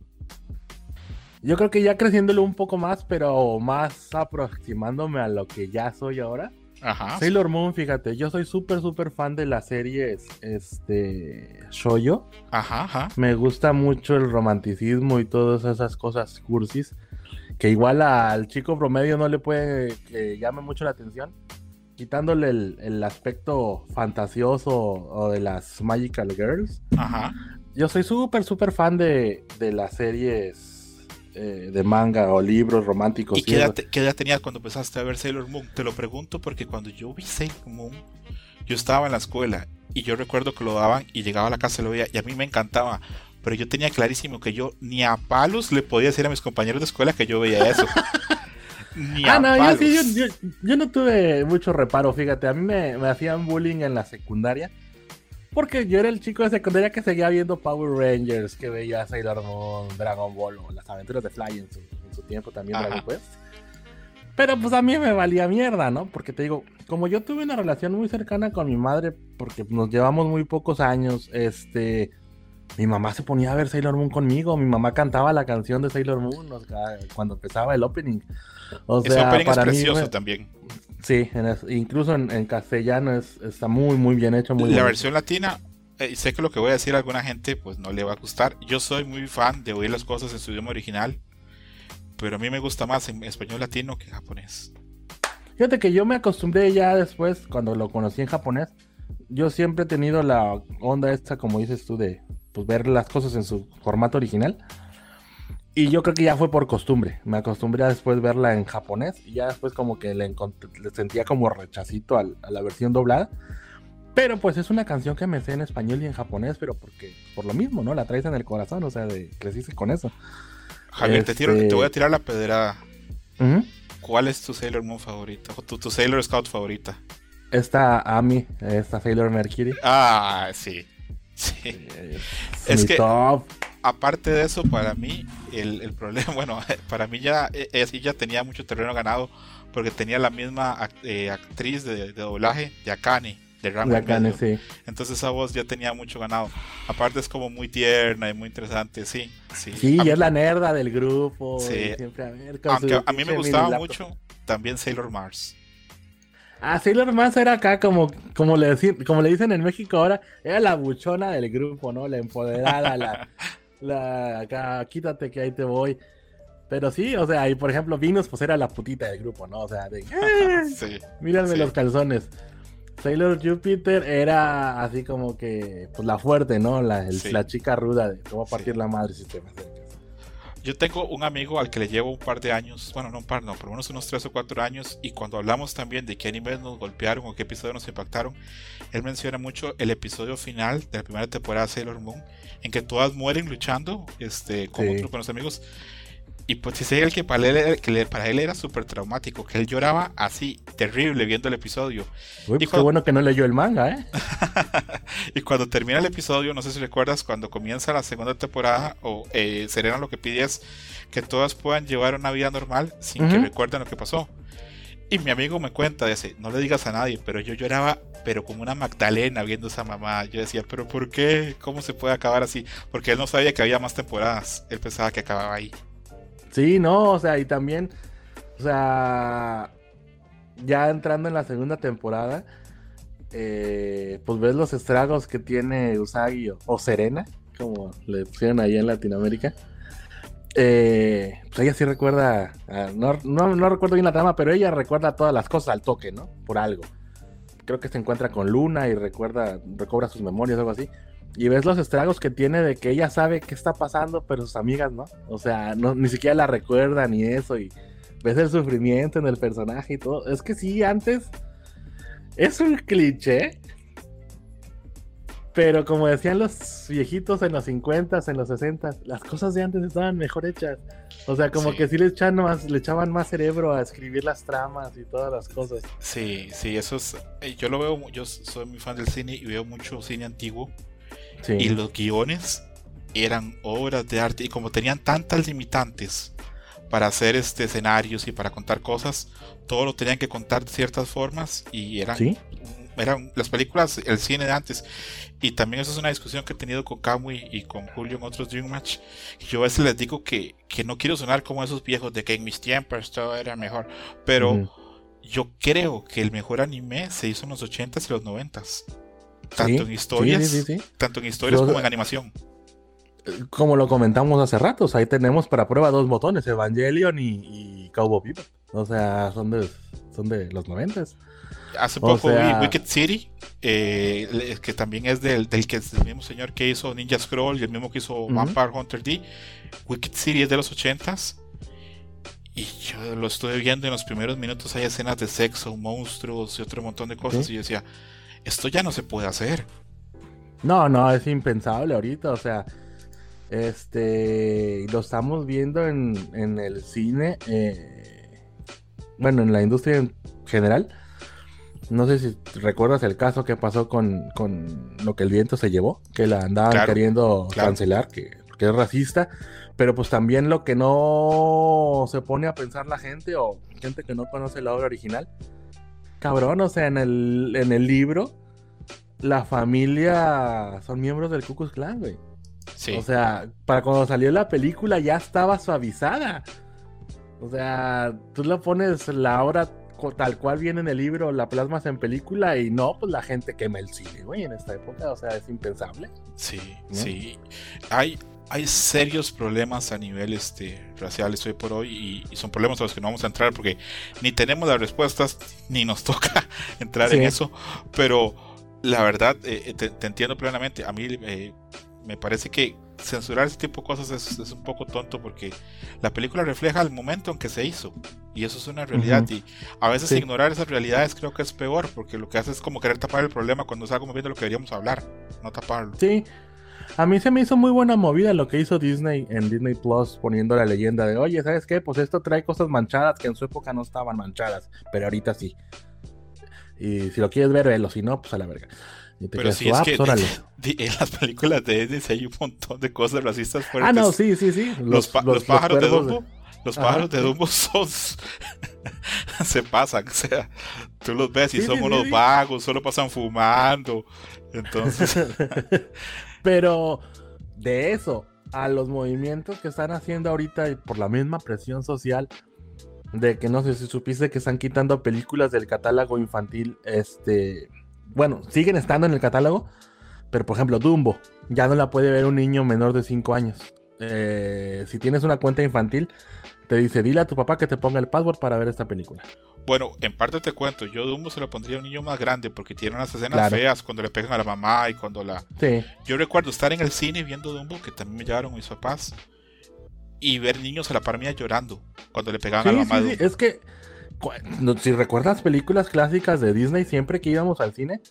Speaker 3: Yo creo que ya creciéndolo un poco más, pero más aproximándome a lo que ya soy ahora. Ajá. Sailor Moon, fíjate, yo soy súper, súper fan de las series este, Shoyo.
Speaker 2: Ajá, ajá.
Speaker 3: Me gusta mucho el romanticismo y todas esas cosas cursis. Que igual al chico promedio no le puede que llame mucho la atención. Quitándole el, aspecto fantasioso o de las Magical Girls.
Speaker 2: Ajá.
Speaker 3: Yo soy súper, súper fan de, de las series eh, de manga o libros románticos.
Speaker 2: ¿Y qué edad, qué tenías cuando empezaste a ver Sailor Moon? Te lo pregunto porque cuando yo vi Sailor Moon, yo estaba en la escuela y yo recuerdo que lo daban y llegaba a la casa y lo veía y a mí me encantaba. Pero yo tenía clarísimo que yo ni a palos le podía decir a mis compañeros de escuela que yo veía eso.
Speaker 3: ni ah, no, yo, sí, yo, no tuve mucho reparo, fíjate. A mí me, me hacían bullying en la secundaria porque yo era el chico de secundaria que seguía viendo Power Rangers, que veía Sailor Moon, Dragon Ball o las aventuras de Fly en su, tiempo también Dragon Quest. Pero pues a mí me valía mierda, ¿no? Porque te digo, como yo tuve una relación muy cercana con mi madre, porque nos llevamos muy pocos años, este, mi mamá se ponía a ver Sailor Moon conmigo, mi mamá cantaba la canción de Sailor Moon cuando empezaba el opening.
Speaker 2: O sea, opening es precioso también.
Speaker 3: Sí, incluso en, castellano está muy, muy bien hecho. Muy
Speaker 2: la versión latina, eh, sé que lo que voy a decir a alguna gente pues no le va a gustar. Yo soy muy fan de oír las cosas en su idioma original, pero a mí me gusta más en español latino que en japonés.
Speaker 3: Fíjate que yo me acostumbré ya después, cuando lo conocí en japonés, yo siempre he tenido la onda esta, como dices tú, de pues, ver las cosas en su formato original. Y yo creo que ya fue por costumbre. Me acostumbré a después verla en japonés y ya después como que le, sentía como rechacito a la versión doblada. Pero pues es una canción que me sé en español y en japonés, pero porque por lo mismo, ¿no? La traes en el corazón, o sea, de creciste con eso.
Speaker 2: Javier, te, tiro-
Speaker 3: Este-
Speaker 2: te voy a tirar la pedrada. ¿Cuál es tu Sailor Moon favorita? O tu, tu Sailor Scout favorita.
Speaker 3: Esta Ami, esta Sailor Mercury.
Speaker 2: Ah, sí. Sí.
Speaker 3: Es,
Speaker 2: Es
Speaker 3: mi
Speaker 2: que-
Speaker 3: top.
Speaker 2: Aparte de eso, para mí, el, el problema, bueno, para mí ya, eh, ella tenía mucho terreno ganado porque tenía la misma act- eh, actriz de, de doblaje de Akane, de
Speaker 3: Bacane,
Speaker 2: medio.
Speaker 3: sí.
Speaker 2: Entonces esa voz ya tenía mucho ganado. Aparte es como muy tierna y muy interesante, sí. Sí,
Speaker 3: y es la nerda del grupo.
Speaker 2: Sí.
Speaker 3: Siempre a ver,
Speaker 2: aunque a mí me gustaba mucho también Sailor Mars.
Speaker 3: Ah, Sailor Mars era acá como, como, le, deci- como le dicen en México ahora, era la buchona del grupo, ¿no? La empoderada, la, la acá, quítate que ahí te voy. Pero sí, o sea, y por ejemplo, Venus pues era la putita del grupo, ¿no? O sea, de, "Ah,
Speaker 2: Sí,
Speaker 3: mírame
Speaker 2: Sí.
Speaker 3: los calzones. Sailor Jupiter era así como que, pues la fuerte, ¿no? La, el-
Speaker 2: Sí.
Speaker 3: la chica ruda de cómo partir la madre si te.
Speaker 2: Yo tengo un amigo al que le llevo un par de años, bueno, no un par, no, por lo menos unos 3 o 4 años, y cuando hablamos también de qué animes nos golpearon o qué episodios nos impactaron, él menciona mucho el episodio final de la primera temporada de Sailor Moon, en que todas mueren luchando este, con,
Speaker 3: Sí.
Speaker 2: otro- con los amigos. Y pues dice él que para él, era- que le- para él era súper traumático, que él lloraba así, terrible, viendo el episodio.
Speaker 3: Uy, pues
Speaker 2: Hijo-
Speaker 3: qué bueno que no leyó el manga, ¿eh?
Speaker 2: y cuando termina el episodio, no sé si recuerdas, cuando comienza la segunda temporada, o eh, Serena lo que pide es que todas puedan llevar una vida normal sin que recuerden lo que pasó. Y mi amigo me cuenta, dice, no le digas a nadie, pero yo lloraba, pero como una Magdalena viendo esa mamá. Yo decía, pero ¿por qué? ¿Cómo se puede acabar así? Porque él no sabía que había más temporadas, él pensaba que acababa ahí.
Speaker 3: Sí, no, o sea, y también, o sea, ya entrando en la segunda temporada, eh, pues ves los estragos que tiene Usagi o, Serena, como le pusieron ahí en Latinoamérica. Eh, pues ella sí recuerda, no, no, recuerdo bien la trama, pero ella recuerda todas las cosas al toque, ¿no? Por algo. Creo que se encuentra con Luna y recuerda, recobra sus memorias algo así. Y ves los estragos que tiene de que ella sabe qué está pasando, pero sus amigas no. O sea, ni siquiera la recuerdan ni eso. Y ves el sufrimiento en el personaje y todo. Es que sí, antes es un cliché. Pero como decían los viejitos en los 50s, en los 60s, las cosas de antes estaban mejor hechas. O sea, como
Speaker 2: Sí.
Speaker 3: que sí le echaban, más, le echaban más cerebro a escribir las tramas y todas las cosas.
Speaker 2: Sí, sí, eso es. eh, Yo lo veo, yo soy muy fan del cine y veo mucho cine antiguo.
Speaker 3: Sí.
Speaker 2: Y los guiones eran obras de arte y como tenían tantas limitantes para hacer este escenarios y para contar cosas, todo lo tenían que contar de ciertas formas y eran,
Speaker 3: Sí.
Speaker 2: Eran las películas, el cine de antes. Y también eso es una discusión que he tenido con Kamui y con Julio en otros Dream Match. Yo a veces les digo que, que no quiero sonar como esos viejos de que en mis tiempos todo era mejor, pero yo creo que el mejor anime se hizo en los 80s y los 90s. Tanto
Speaker 3: Sí,
Speaker 2: en historias,
Speaker 3: sí, sí,
Speaker 2: tanto en historias como en animación.
Speaker 3: Como lo comentamos hace rato, o sea, ahí tenemos para prueba dos botones, Evangelion y, y Cowboy Bebop. O sea, son de, son de los noventas.
Speaker 2: Hace
Speaker 3: O
Speaker 2: poco
Speaker 3: sea-
Speaker 2: vi Wicked City, eh, que también es del, del que es el mismo señor que hizo Ninja Scroll y el mismo que hizo
Speaker 3: Ujú.
Speaker 2: Vampire Hunter D. Wicked City es de los 80s. Y yo lo estuve viendo en los primeros minutos. Hay escenas de sexo, monstruos y otro montón de cosas.
Speaker 3: Sí.
Speaker 2: Y yo decía, esto ya no se puede hacer.
Speaker 3: No, no, es impensable ahorita, o sea, este, lo estamos viendo en, en el cine, eh, bueno, en la industria en general. No sé si recuerdas el caso que pasó con, con lo que el viento se llevó, que la andaban
Speaker 2: Claro,
Speaker 3: queriendo
Speaker 2: claro.
Speaker 3: cancelar, que, que es racista, pero pues también lo que no se pone a pensar la gente o gente que no conoce la obra original. Cabrón, o sea, en el, en el libro, la familia son miembros del Ku Klux Klan, güey.
Speaker 2: Sí,
Speaker 3: O sea, para cuando salió la película ya estaba suavizada. O sea, tú le pones la obra tal cual viene en el libro, la plasmas en película y no, pues la gente quema el cine, güey, en esta época. O sea, es impensable.
Speaker 2: sí,
Speaker 3: ¿no?
Speaker 2: sí. Hay, hay serios problemas a nivel este, raciales hoy por hoy y, y son problemas a los que no vamos a entrar porque ni tenemos las respuestas ni nos toca entrar en eso. Pero la verdad, eh, te, te entiendo plenamente. A mí eh, me parece que censurar ese tipo de cosas es, un poco tonto porque la película refleja el momento en que se hizo y eso es una realidad y a veces ignorar esas realidades creo que es peor porque lo que hace es como querer tapar el problema cuando es algo viendo lo que deberíamos hablar, no taparlo.
Speaker 3: Sí, a mí se me hizo muy buena movida lo que hizo Disney en Disney Plus poniendo la leyenda de, oye, ¿sabes qué? Pues esto trae cosas manchadas que en su época no estaban manchadas, pero ahorita sí. Y si lo quieres ver, velo, si no, pues a la verga.
Speaker 2: Pero si es que pues, en las películas de Disney hay un montón de cosas racistas
Speaker 3: fuertes. Ah, no, sí, sí, sí.
Speaker 2: Los, pájaros de Dumbo. Los pájaros de Dumbo son. se pasan, o sea, tú los ves y son unos vagos, solo pasan fumando. Entonces.
Speaker 3: Pero de eso a los movimientos que están haciendo ahorita por la misma presión social de que no sé si supiste que están quitando películas del catálogo infantil, este, bueno, siguen estando en el catálogo, pero por ejemplo Dumbo ya no la puede ver un niño menor de 5 años. Eh, si tienes una cuenta infantil, te dice, dile a tu papá que te ponga el password para ver esta película.
Speaker 2: Bueno, en parte te cuento, yo Dumbo se lo pondría a un niño más grande porque tiene unas escenas feas cuando le pegan a la mamá y cuando la...
Speaker 3: Sí.
Speaker 2: Yo recuerdo estar en el cine viendo Dumbo, que también me llevaron mis papás, y ver niños a la par mía llorando cuando le pegaban a la mamá.
Speaker 3: Sí, es que, si recuerdas películas clásicas de Disney, siempre que íbamos al cine,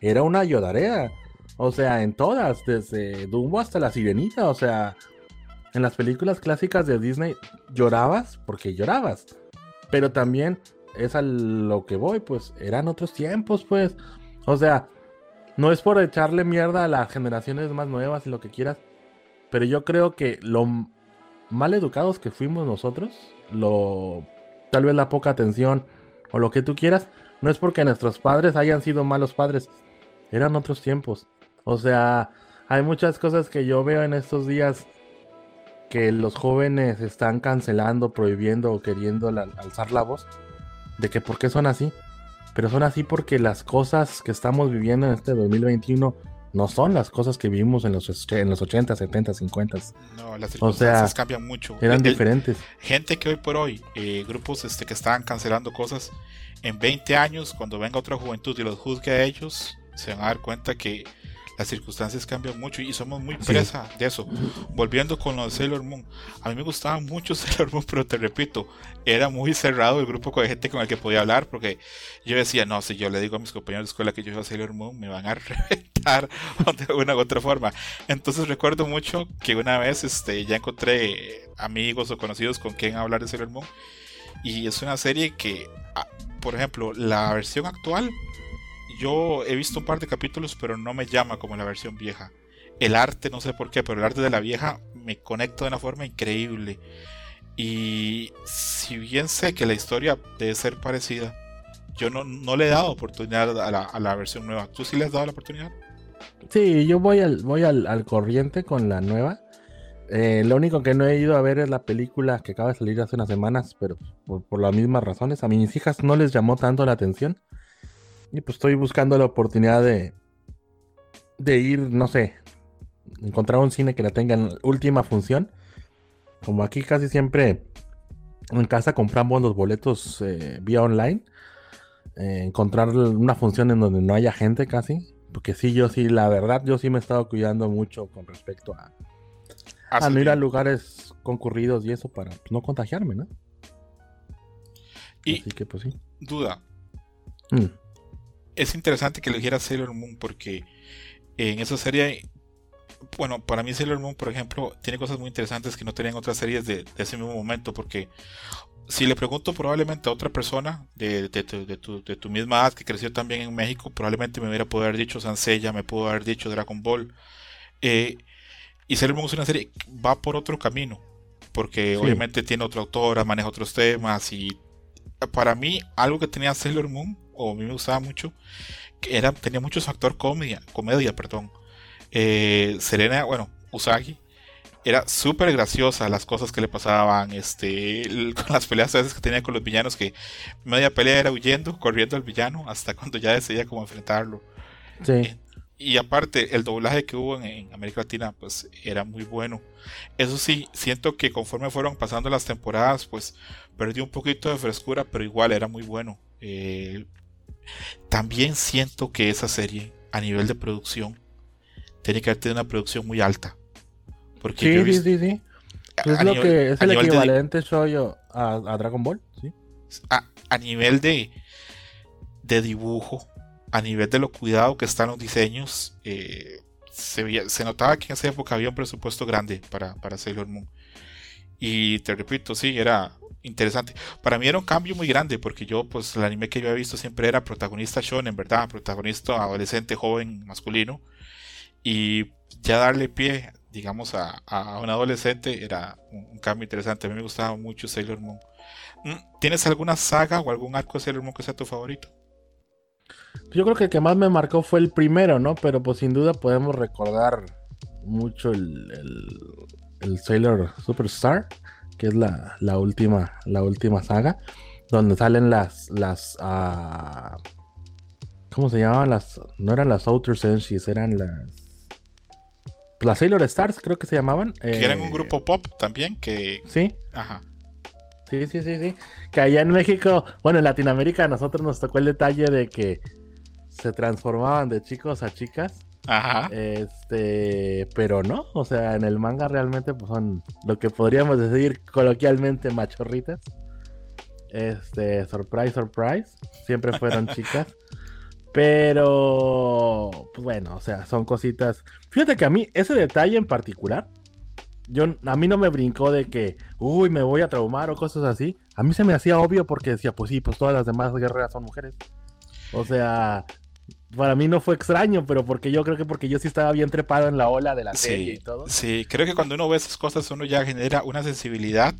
Speaker 3: era una llodarea. O sea, en todas, desde Dumbo hasta la sirenita, o sea, en las películas clásicas de Disney llorabas porque llorabas. Pero también es a lo que voy, pues eran otros tiempos, pues. O sea, no es por echarle mierda a las generaciones más nuevas y lo que quieras, pero yo creo que lo mal educados que fuimos nosotros, lo tal vez la poca atención o lo que tú quieras, no es porque nuestros padres hayan sido malos padres, eran otros tiempos. O sea, hay muchas cosas que yo veo en estos días que los jóvenes están cancelando, prohibiendo o queriendo alzar la voz de que por qué son así. Pero son así porque las cosas que estamos viviendo en este 2021 no son las cosas que vivimos en los, en los 80, 70, 50.
Speaker 2: No, las circunstancias cambian mucho.
Speaker 3: Eran diferentes.
Speaker 2: Gente que hoy por hoy, eh, grupos este, que están cancelando cosas, en 20 años, cuando venga otra juventud y los juzgue a ellos, se van a dar cuenta que las circunstancias cambian mucho y somos muy presa de eso. Volviendo con lo de Sailor Moon, a mí me gustaba mucho Sailor Moon, pero te repito, era muy cerrado el grupo de gente con el que podía hablar, porque yo decía, no, si yo le digo a mis compañeros de escuela que yo soy Sailor Moon, me van a reventar de una u otra forma. Entonces recuerdo mucho que una vez este, ya encontré amigos o conocidos con quien hablar de Sailor Moon, y es una serie que, ah, por ejemplo, la versión actual yo he visto un par de capítulos, pero no me llama como la versión vieja. El arte, no sé por qué, pero el arte de la vieja me conecta de una forma increíble. Y si bien sé que la historia debe ser parecida, yo no, no le he dado oportunidad a la, a la, versión nueva. ¿Tú sí le has dado la oportunidad?
Speaker 3: Sí, yo voy al, voy al, corriente con la nueva. Eh, lo único que no he ido a ver es la película que acaba de salir hace unas semanas, pero por, por las mismas razones. A mis hijas no les llamó tanto la atención. Y pues estoy buscando la oportunidad de, de ir, no sé, encontrar un cine que la tenga en última función. Como aquí casi siempre en casa compramos los boletos eh, vía online. Eh, encontrar una función en donde no haya gente casi. Porque sí, yo sí, la verdad, yo sí me he estado cuidando mucho con respecto a, a no ir a lugares concurridos y eso para pues, no contagiarme, ¿no?
Speaker 2: Y Así que pues sí. Duda. Mm es interesante que eligiera Sailor Moon porque en esa serie, bueno, para mí Sailor Moon, por ejemplo, tiene cosas muy interesantes que no tenían otras series de, ese mismo momento porque si le pregunto probablemente a otra persona de, tu, misma edad que creció también en México, probablemente me hubiera podido haber dicho Sansella, me pudo haber dicho Dragon Ball. Eh, y Sailor Moon es una serie que va por otro camino, porque obviamente tiene otra autora, maneja otros temas y para mí algo que tenía Sailor Moon o a mí me gustaba mucho, que era, tenía mucho factor comedia, comedia, perdón. Eh, Serena, bueno, Usagi, era súper graciosa las cosas que le pasaban, este, con las peleas a veces que tenía con los villanos, que media pelea era huyendo, corriendo al villano, hasta cuando ya decidía cómo enfrentarlo.
Speaker 3: Sí. Eh,
Speaker 2: y aparte, el doblaje que hubo en, América Latina, pues era muy bueno. Eso sí, siento que conforme fueron pasando las temporadas, pues perdió un poquito de frescura, pero igual era muy bueno. Eh, también siento que esa serie, a nivel de producción, tiene que haber tenido una producción muy alta. Porque
Speaker 3: Sí,
Speaker 2: yo he
Speaker 3: sí,
Speaker 2: visto-
Speaker 3: sí. Pues es lo
Speaker 2: nivel-
Speaker 3: que es el
Speaker 2: nivel de-
Speaker 3: equivalente shoujo a, a Dragon Ball, sí.
Speaker 2: a, a nivel de, de dibujo, a nivel de lo cuidado que están los diseños, eh, se, veía- se notaba que en esa época había un presupuesto grande para, para Sailor Moon. Y te repito, sí, era interesante. Para mí era un cambio muy grande porque yo, pues, el anime que yo había visto siempre era protagonista shonen, ¿verdad? Protagonista adolescente, joven, masculino. Y ya darle pie, digamos, a, a un adolescente era un, cambio interesante. A mí me gustaba mucho Sailor Moon. Mm, ¿Tienes alguna saga o algún arco de Sailor Moon que sea tu favorito?
Speaker 3: Yo creo que el que más me marcó fue el primero, ¿no? Pero pues sin duda podemos recordar mucho el, el Sailor Superstar, que es la, la última, la última saga, donde salen las, las, ah, ¿cómo se llamaban? Las, no eran las Outer Senshis, eran las, las Sailor Stars, creo que se llamaban.
Speaker 2: Que eran un
Speaker 3: eh,
Speaker 2: grupo pop también, que...
Speaker 3: Sí,
Speaker 2: Ajá.
Speaker 3: Sí, sí, sí, sí. Que allá en México, bueno, en Latinoamérica a nosotros nos tocó el detalle de que se transformaban de chicos a chicas.
Speaker 2: Ajá.
Speaker 3: Este, pero no, o sea, en el manga realmente pues son lo que podríamos decir coloquialmente machorritas. Este, surprise, surprise, siempre fueron chicas. Pero, pues bueno, o sea, son cositas. Fíjate que a mí, ese detalle en particular, yo, a mí no me brincó de que, uy, me voy a traumar o cosas así. A mí se me hacía obvio porque decía, pues sí, pues todas las demás guerreras son mujeres. O sea, para mí no fue extraño, pero porque yo creo que porque yo sí estaba bien trepado en la ola de la serie y todo.
Speaker 2: sí, creo que cuando uno ve esas cosas uno ya genera una sensibilidad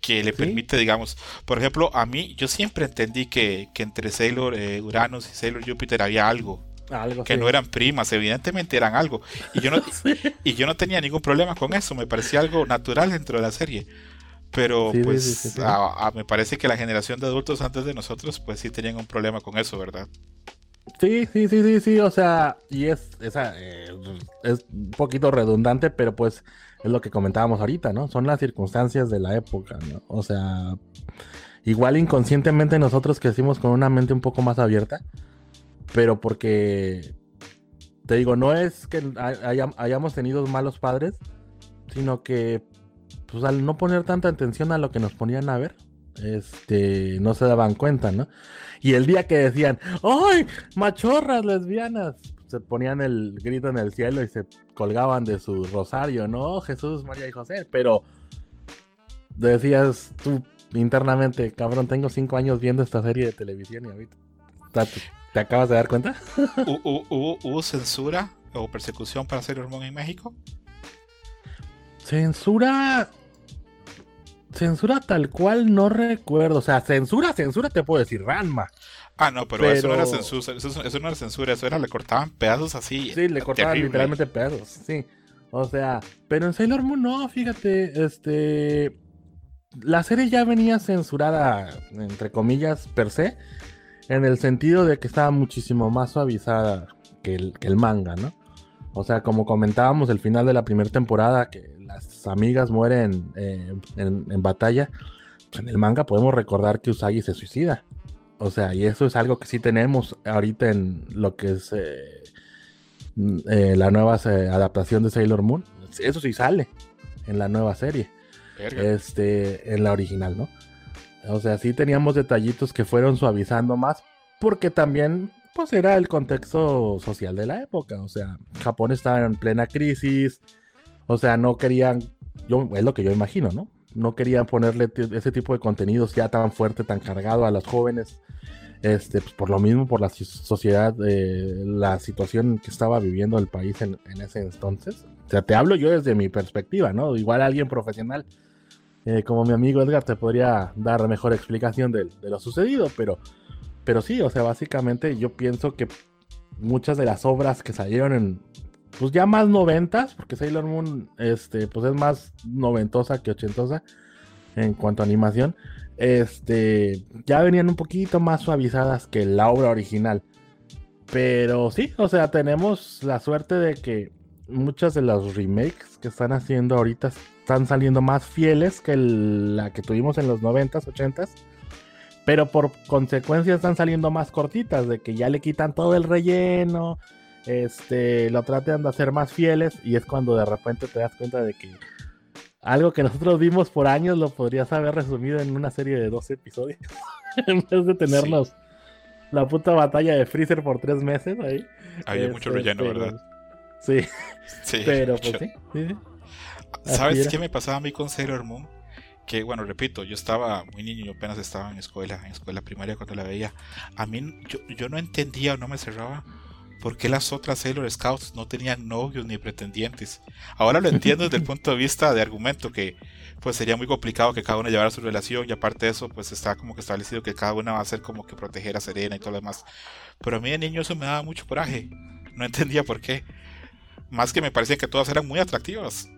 Speaker 2: que le
Speaker 3: Sí.
Speaker 2: permite, digamos, por ejemplo, a mí yo siempre entendí que, que entre Sailor eh, Uranus y Sailor Júpiter había algo,
Speaker 3: Algo
Speaker 2: que no eran primas, evidentemente eran algo, y yo no, y yo no tenía ningún problema con eso, me parecía algo natural dentro de la serie. Pero
Speaker 3: Sí,
Speaker 2: pues a- a- me parece que la generación de adultos antes de nosotros pues sí tenían un problema con eso, ¿verdad?
Speaker 3: Sí, sí, sí, sí, sí, o sea, y es, esa, eh, es un poquito redundante, pero pues es lo que comentábamos ahorita, ¿no? Son las circunstancias de la época, ¿no? O sea, igual inconscientemente nosotros crecimos con una mente un poco más abierta, pero porque, te digo, no es que hay- haya- hayamos tenido malos padres, sino que, pues al no poner tanta atención a lo que nos ponían a ver, este, no se daban cuenta, ¿no? Y el día que decían, ¡ay! ¡Machorras lesbianas! Se ponían el grito en el cielo y se colgaban de su rosario, ¿no? Jesús, María y José. Pero decías tú internamente, cabrón, tengo cinco años viendo esta serie de televisión y ahorita ¿te, acabas de dar cuenta?
Speaker 2: ¿Hu- hu- ¿Hubo, hubo censura o persecución para Sailor Moon en México?
Speaker 3: Censura. Censura tal cual no recuerdo. O sea, censura, censura te puedo decir, Ranma.
Speaker 2: Ah, no, pero, eso no era censura, eso, eso no era censura, eso era, le cortaban pedazos así.
Speaker 3: Sí, le cortaban
Speaker 2: terrible.
Speaker 3: literalmente pedazos, sí. O sea, pero en Sailor Moon no, fíjate, este... La serie ya venía censurada, entre comillas, per se, en el sentido de que estaba muchísimo más suavizada que el, que el manga, ¿no? O sea, como comentábamos el final de la primera temporada, que las amigas mueren eh, en, en batalla, pues en el manga podemos recordar que Usagi se suicida. O sea, y eso es algo que sí tenemos ahorita en lo que es eh, mm, eh, la nueva adaptación de Sailor Moon. Eso sí sale en la nueva serie,
Speaker 2: Verga.
Speaker 3: este, en la original, ¿no? O sea, sí teníamos detallitos que fueron suavizando más, porque también, pues era el contexto social de la época. O sea, Japón estaba en plena crisis, o sea, no querían, yo, es lo que yo imagino, ¿no? No querían ponerle ese tipo de contenidos ya tan fuerte, tan cargado a los jóvenes. Este, pues por lo mismo, por la sociedad, eh, la situación que estaba viviendo el país en, en ese entonces. O sea, te hablo yo desde mi perspectiva, ¿no? Igual alguien profesional, eh, como mi amigo Edgar, te podría dar mejor explicación de, de lo sucedido, pero, pero sí, o sea, básicamente yo pienso que muchas de las obras que salieron en, pues ya más noventas, porque Sailor Moon, este, pues es más noventosa que ochentosa en cuanto a animación, este, ya venían un poquito más suavizadas que la obra original. Pero sí, o sea, tenemos la suerte de que muchas de las remakes que están haciendo ahorita están saliendo más fieles que la que tuvimos en los 90s, 80s. Pero por consecuencia están saliendo más cortitas, de que ya le quitan todo el relleno, este, lo tratan de hacer más fieles y es cuando de repente te das cuenta de que algo que nosotros vimos por años lo podrías haber resumido en una serie de 12 episodios en vez de tenernos la puta batalla de Freezer por tres meses ahí.
Speaker 2: Había mucho
Speaker 3: Este,
Speaker 2: relleno, ¿verdad?
Speaker 3: Sí,
Speaker 2: Sí.
Speaker 3: pero pues
Speaker 2: mucho.
Speaker 3: sí. sí, sí.
Speaker 2: ¿Sabes qué me pasaba a mí con Sailor Moon? Que bueno, repito, yo estaba muy niño, yo apenas estaba en escuela, en escuela primaria cuando la veía. A mí, yo, yo no entendía o no me cerraba por qué las otras Sailor Scouts no tenían novios ni pretendientes. Ahora lo entiendo desde el punto de vista de argumento, que pues sería muy complicado que cada uno llevara su relación y aparte de eso, pues está como que establecido que cada una va a ser como que proteger a Serena y todo lo demás. Pero a mí de niño eso me daba mucho coraje. No entendía por qué. Más que me parecía que todas eran muy atractivas.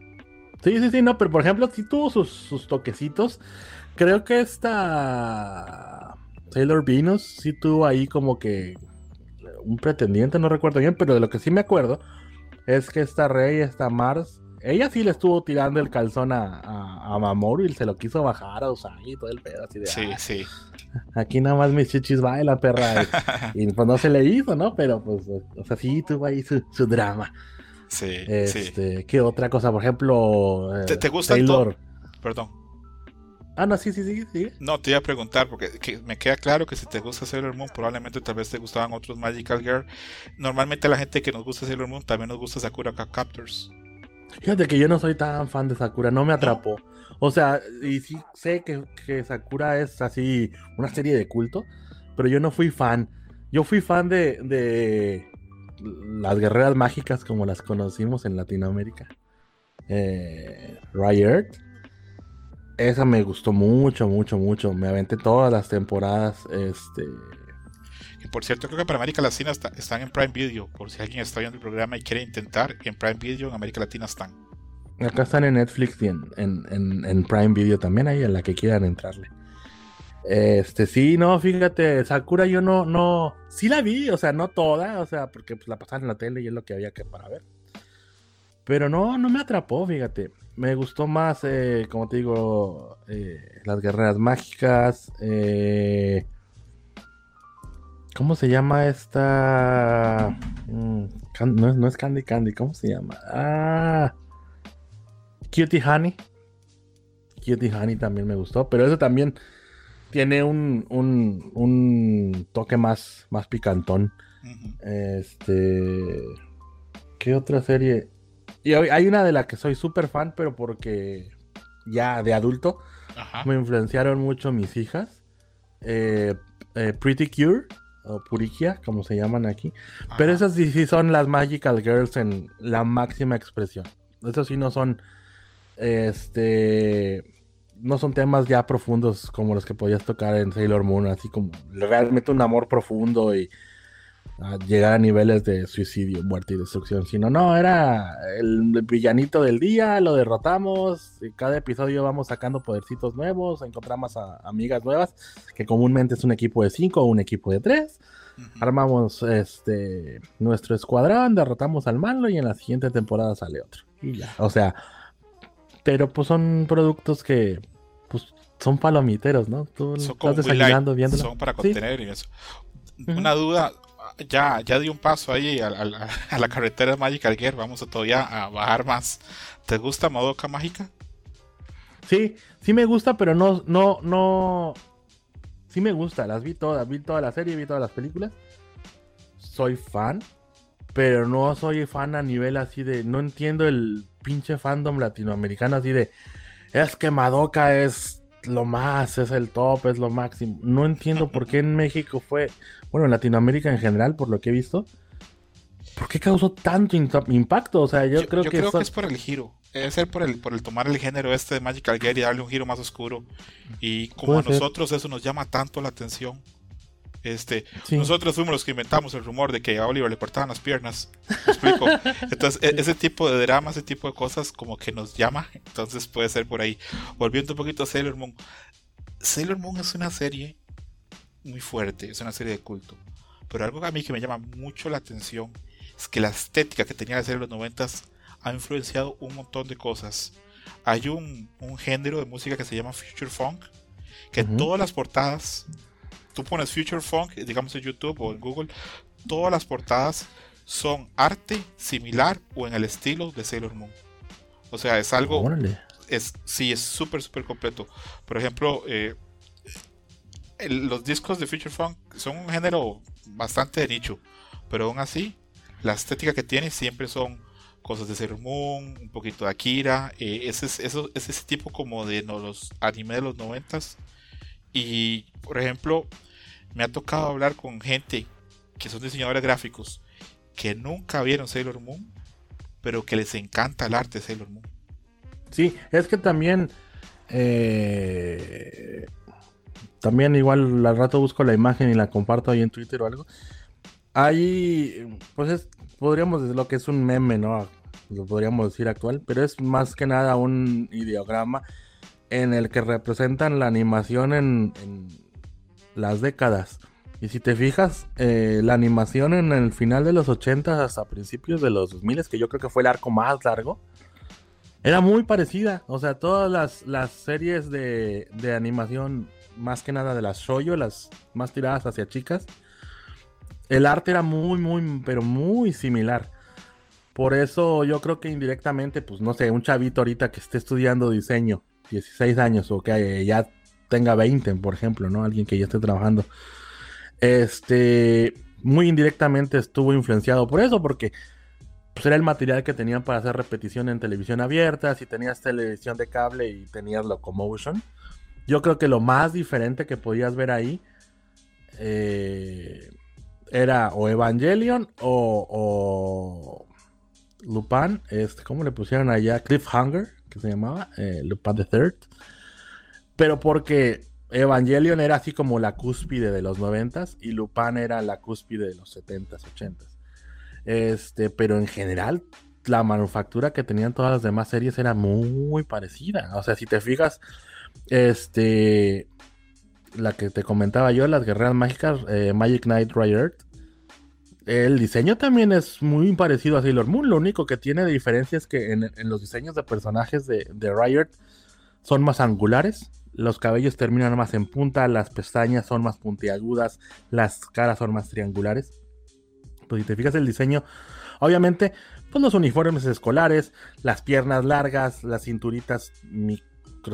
Speaker 3: Sí, sí, sí, no, pero por ejemplo, sí tuvo sus, sus toquecitos. Creo que esta Sailor Venus sí tuvo ahí como que un pretendiente, no recuerdo bien, pero de lo que sí me acuerdo es que esta Rey, esta Mars, ella sí le estuvo tirando el calzón a, a, a Mamoru y se lo quiso bajar a Usagi y todo el pedo así de
Speaker 2: Sí,
Speaker 3: "Ah,
Speaker 2: sí.
Speaker 3: aquí nada más mis chichis bailan, perra. Y, y, pues no se le hizo, ¿no? Pero pues, o sea, sí tuvo ahí su, su drama.
Speaker 2: Sí, sí.
Speaker 3: Este, ¿qué otra cosa? Por ejemplo, eh,
Speaker 2: ¿Te- te gusta
Speaker 3: Taylor.
Speaker 2: Perdón.
Speaker 3: Ah, no, sí, sí, sí, sí.
Speaker 2: No, te iba a preguntar, porque que me queda claro que si te gusta Sailor Moon, probablemente tal vez te gustaban otros Magical Girl. Normalmente la gente que nos gusta Sailor Moon también nos gusta Sakura Captors.
Speaker 3: Fíjate que yo no soy tan fan de Sakura, no me atrapó. O sea, y sí sé que, que Sakura es así una serie de culto, pero yo no fui fan. Yo fui fan de, de las guerreras mágicas como las conocimos en Latinoamérica. Eh, Riot. Esa me gustó mucho, mucho, mucho. Me aventé todas las temporadas. Este.
Speaker 2: Y por cierto, creo que para América Latina está- están en Prime Video. Por si alguien está viendo el programa y quiere intentar, en Prime Video en América Latina están.
Speaker 3: Acá están en Netflix y en, en- en- en Prime Video también, ahí en la que quieran entrarle. Este, sí, no, fíjate, Sakura yo no, no, sí la vi, o sea, no toda, o sea, porque pues, la pasaban en la tele y es lo que había que para ver. Pero no, no me atrapó, fíjate. Me gustó más, eh, como te digo, eh, las guerreras mágicas. eh, ¿Cómo se llama esta? Mm, no, es- no es Candy Candy, ¿cómo se llama? Ah, Cutie Honey. Cutie Honey también me gustó, pero eso también tiene un, un, un toque más, más picantón. Este. ¿Qué otra serie? Y hay una de la que soy súper fan, pero porque ya de adulto
Speaker 2: Ajá.
Speaker 3: me influenciaron mucho mis hijas. Eh, eh, Pretty Cure, o Purikia, como se llaman aquí. Pero esas sí, sí son las Magical Girls en la máxima expresión. Esos sí no son. Este. No son temas ya profundos como los que podías tocar en Sailor Moon, así como realmente un amor profundo y a llegar a niveles de suicidio, muerte y destrucción, sino no, era el villanito del día, lo derrotamos, y cada episodio vamos sacando podercitos nuevos, encontramos a amigas nuevas, que comúnmente es un equipo de 5 o un equipo de 3,
Speaker 2: Ujú.
Speaker 3: armamos este nuestro escuadrón, derrotamos al malo y en la siguiente temporada sale otro. Y ya, o sea, pero pues son productos que pues son palomiteros, ¿no? Tú
Speaker 2: Son como
Speaker 3: estás
Speaker 2: muy light, son para
Speaker 3: Sí.
Speaker 2: contener y eso. Una duda, ya, ya di un paso ahí a, a- a la carretera Magical Girl, vamos a todavía a bajar más. ¿Te gusta Madoka Mágica?
Speaker 3: Sí, sí me gusta, pero no, no, no. Sí me gusta, las vi todas, vi toda la serie, vi todas las películas. Soy fan, pero no soy fan a nivel así de. No entiendo el pinche fandom latinoamericano así de. Es que Madoka es lo más, es el top, es lo máximo. No entiendo por qué en México fue. Bueno, en Latinoamérica en general, por lo que he visto. ¿Por qué causó tanto impacto? O sea, yo, creo, que, son-
Speaker 2: es por el giro. Debe ser por el, por el tomar el género este de Magical Girl y darle un giro más oscuro. Y como a
Speaker 3: Puede ser.
Speaker 2: nosotros eso nos llama tanto la atención. Este,
Speaker 3: Sí.
Speaker 2: Nosotros fuimos los que inventamos el rumor de que a Oliver le cortaban las piernas. ¿Me explico? Entonces, e- ese tipo de drama, ese tipo de cosas, como que nos llama. Entonces, puede ser por ahí. Volviendo un poquito a Sailor Moon. Sailor Moon es una serie muy fuerte, es una serie de culto. Pero algo a mí que me llama mucho la atención es que la estética que tenía la serie de los noventas ha influenciado un montón de cosas. Hay un, un género de música que se llama Future Funk, que
Speaker 3: Ujú.
Speaker 2: todas las portadas, tú pones Future Funk, digamos en YouTube o en Google, todas las portadas son arte similar o en el estilo de Sailor Moon. O sea, es algo. Es, sí, es súper, súper completo. Por ejemplo, eh, los discos de Future Funk son un género bastante de nicho, pero aún así, la estética que tiene siempre son cosas de Sailor Moon, un poquito de Akira, eh, ese, ese tipo como de los anime de los noventas. Y, por ejemplo, me ha tocado hablar con gente que son diseñadores gráficos que nunca vieron Sailor Moon, pero que les encanta el arte de Sailor Moon.
Speaker 3: Sí, es que también eh, también igual al rato busco la imagen y la comparto ahí en Twitter o algo. Ahí, pues es, podríamos decir lo que es un meme, ¿no? Lo podríamos decir actual, pero es más que nada un ideograma en el que representan la animación en, las décadas. Y si te fijas, eh, la animación en el final de los 80 hasta principios de los 2000, que yo creo que fue el arco más largo, era muy parecida. O sea, todas las, las series de, de animación más que nada de las shoyo, las más tiradas hacia chicas. El arte era muy, muy, pero muy similar. Por eso yo creo que indirectamente, pues no sé, un chavito ahorita que esté estudiando diseño, 16 años, o que ya tenga 20, por ejemplo, ¿no? Alguien que ya esté trabajando. Este, muy indirectamente estuvo influenciado por eso, porque pues, era el material que tenían para hacer repetición en televisión abierta, si tenías televisión de cable y tenías locomotion yo creo que lo más diferente que podías ver ahí eh, era o Evangelion o, Lupin, este, ¿cómo le pusieron allá? Cliffhanger, que se llamaba, eh, Lupin the Third. Pero porque Evangelion era así como la cúspide de los noventas y Lupin era la cúspide de los setentas, ochentas. Este, pero en general la manufactura que tenían todas las demás series era muy parecida. O sea, si te fijas, este. La que te comentaba yo, las guerreras mágicas, eh, Magic Knight Riot. El diseño también es muy parecido a Sailor Moon. Lo único que tiene de diferencia es que en, los diseños de personajes de, de Riot son más angulares. Los cabellos terminan más en punta, las pestañas son más puntiagudas, las caras son más triangulares. Pues si te fijas el diseño, obviamente, pues los uniformes escolares, las piernas largas, las cinturitas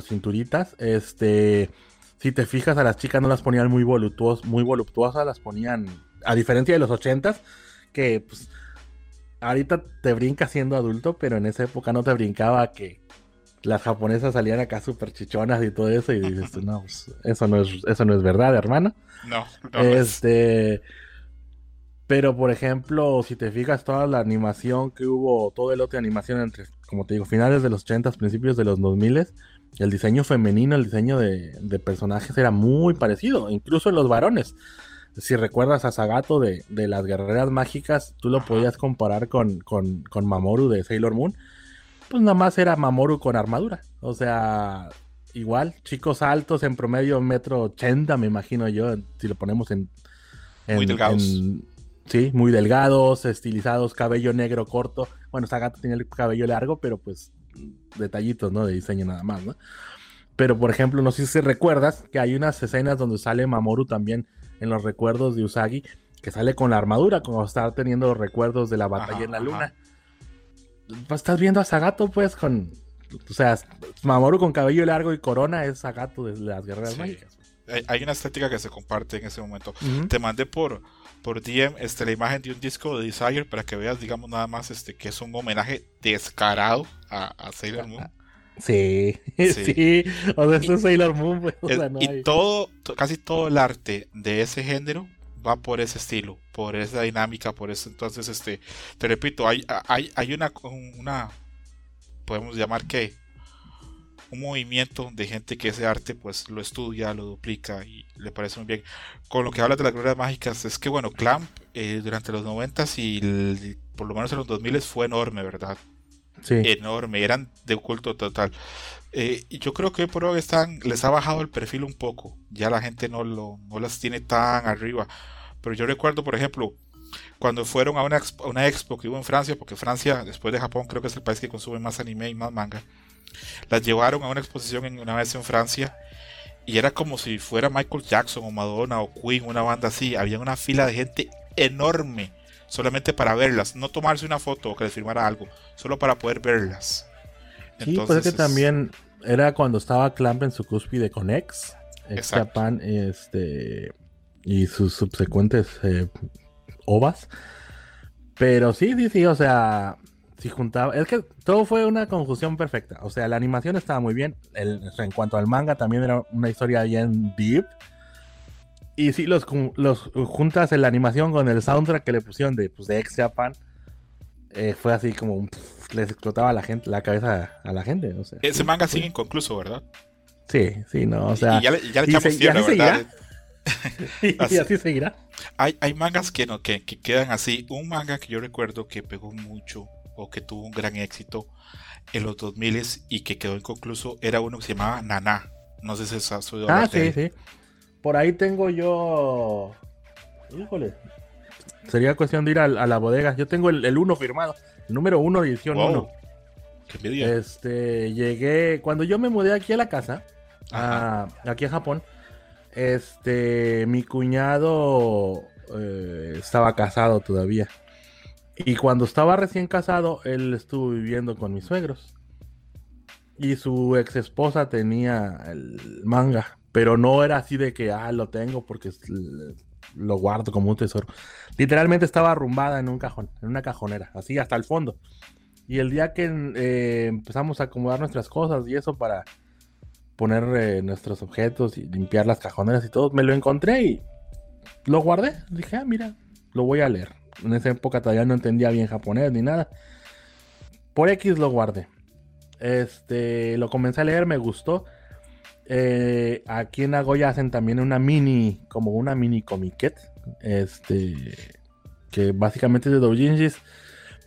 Speaker 3: cinturitas. Este, si te fijas, a las chicas no las ponían muy, voluptuos, muy voluptuosas, las ponían, a diferencia de los ochentas, que pues, ahorita te brinca siendo adulto, pero en esa época no te brincaba que las japonesas salían acá súper chichonas y todo eso, y dices, no, pues, eso no es, eso no es verdad, hermano.
Speaker 2: No,
Speaker 3: Este. Pero, por ejemplo, si te fijas, toda la animación que hubo, todo el lote de animación entre, como te digo, finales de los 80, principios de los 2000, el diseño femenino, el diseño de, personajes era muy parecido, incluso en los varones. Si recuerdas a Sagato de, las guerreras mágicas, tú lo podías comparar con, con, Mamoru de Sailor Moon. Pues nada más era Mamoru con armadura. O sea, igual, chicos altos en promedio metro ochenta, me imagino yo, si lo ponemos en...
Speaker 2: muy delgados.
Speaker 3: sí, muy delgados, estilizados, cabello negro corto. Bueno, Sagato tenía el cabello largo, pero pues detallitos, ¿no? De diseño nada más, ¿no? Pero, por ejemplo, no sé si recuerdas que hay unas escenas donde sale Mamoru también en los recuerdos de Usagi, que sale con la armadura, como estar teniendo los recuerdos de la batalla en la luna. Pues, estás viendo a Sagato, pues, con. O sea, Mamoru con cabello largo y corona es Sagato de las guerreras mágicas.
Speaker 2: Hay una estética que se comparte en ese momento. Te mandé por, por DM este, la imagen de un disco de Desire para que veas, digamos, nada más este que es un homenaje descarado a, Sailor Moon.
Speaker 3: Sí, sí, o sea, es Sailor Moon. Pues,
Speaker 2: y todo, casi todo el arte de ese género va por ese estilo, por esa dinámica, por eso. Entonces, este, te repito, hay, hay, hay una, una, podemos llamar que un movimiento de gente que ese arte pues lo estudia, lo duplica y le parece muy bien. Con lo que hablas de las glorias mágicas, es que bueno, Clamp eh, durante los 90 y por lo menos en los 2000 fue enorme, ¿verdad?
Speaker 3: Sí.
Speaker 2: Enorme, eran de oculto total. Eh, yo creo que por hoy están, les ha bajado el perfil un poco. Ya la gente no, lo, no las tiene tan arriba. Pero yo recuerdo, por ejemplo, cuando fueron a una expo, una expo que hubo en Francia, porque Francia, después de Japón, creo que es el país que consume más anime y más manga. Las llevaron a una exposición en, una vez en Francia y era como si fuera Michael Jackson o Madonna o Queen, una banda así. Había una fila de gente enorme solamente para verlas, no tomarse una foto o que les firmara algo, solo para poder verlas.
Speaker 3: Sí, pues es que también era cuando estaba Clamp en su cúspide con X, X Japan, este, y sus subsecuentes eh, ovas. Pero sí, sí, sí, o sea, si juntaba. Es que todo fue una conjunción perfecta. O sea, la animación estaba muy bien. en cuanto al manga, también era una historia bien deep. Y si los, los juntas en la animación con el soundtrack que le pusieron de, pues, de Ex Japan. Eh, fue así como les explotaba la gente la cabeza a la gente. O sea,
Speaker 2: Ese manga sigue inconcluso, ¿verdad?
Speaker 3: Sí, sí, no, o sea.
Speaker 2: Y ya le, ya le echamos tierra, ¿verdad?
Speaker 3: y así seguirá.
Speaker 2: Hay, hay mangas que, no, que, que, quedan así. Un manga que yo recuerdo que pegó mucho o que tuvo un gran éxito en los 2000 y que quedó inconcluso era uno que se llamaba Nana. No sé si es ha
Speaker 3: Ah, sí, sí. Por ahí tengo yo. Híjole. Sería cuestión de ir a, la bodega. Yo tengo el 1 firmado. El número 1 edición 1. Este, llegué. Cuando yo me mudé aquí a la casa, aquí a Japón, este, mi cuñado eh, estaba casado todavía. Y cuando estaba recién casado, él estuvo viviendo con mis suegros. Y su ex esposa tenía el manga, pero no era así de que, ah, lo tengo porque lo guardo como un tesoro. Literalmente estaba arrumbada en un cajón, en una cajonera, así hasta el fondo. Y el día que eh, empezamos a acomodar nuestras cosas y eso para poner eh, nuestros objetos y limpiar las cajoneras y todo, me lo encontré y lo guardé. Dije, ah, mira, lo voy a leer. En esa época todavía no entendía bien japonés ni nada. Por X lo guardé. Este, lo comencé a leer, me gustó. Eh, aquí en Nagoya hacen también una mini, como una mini comiquet. Este, que básicamente es de doujinshis.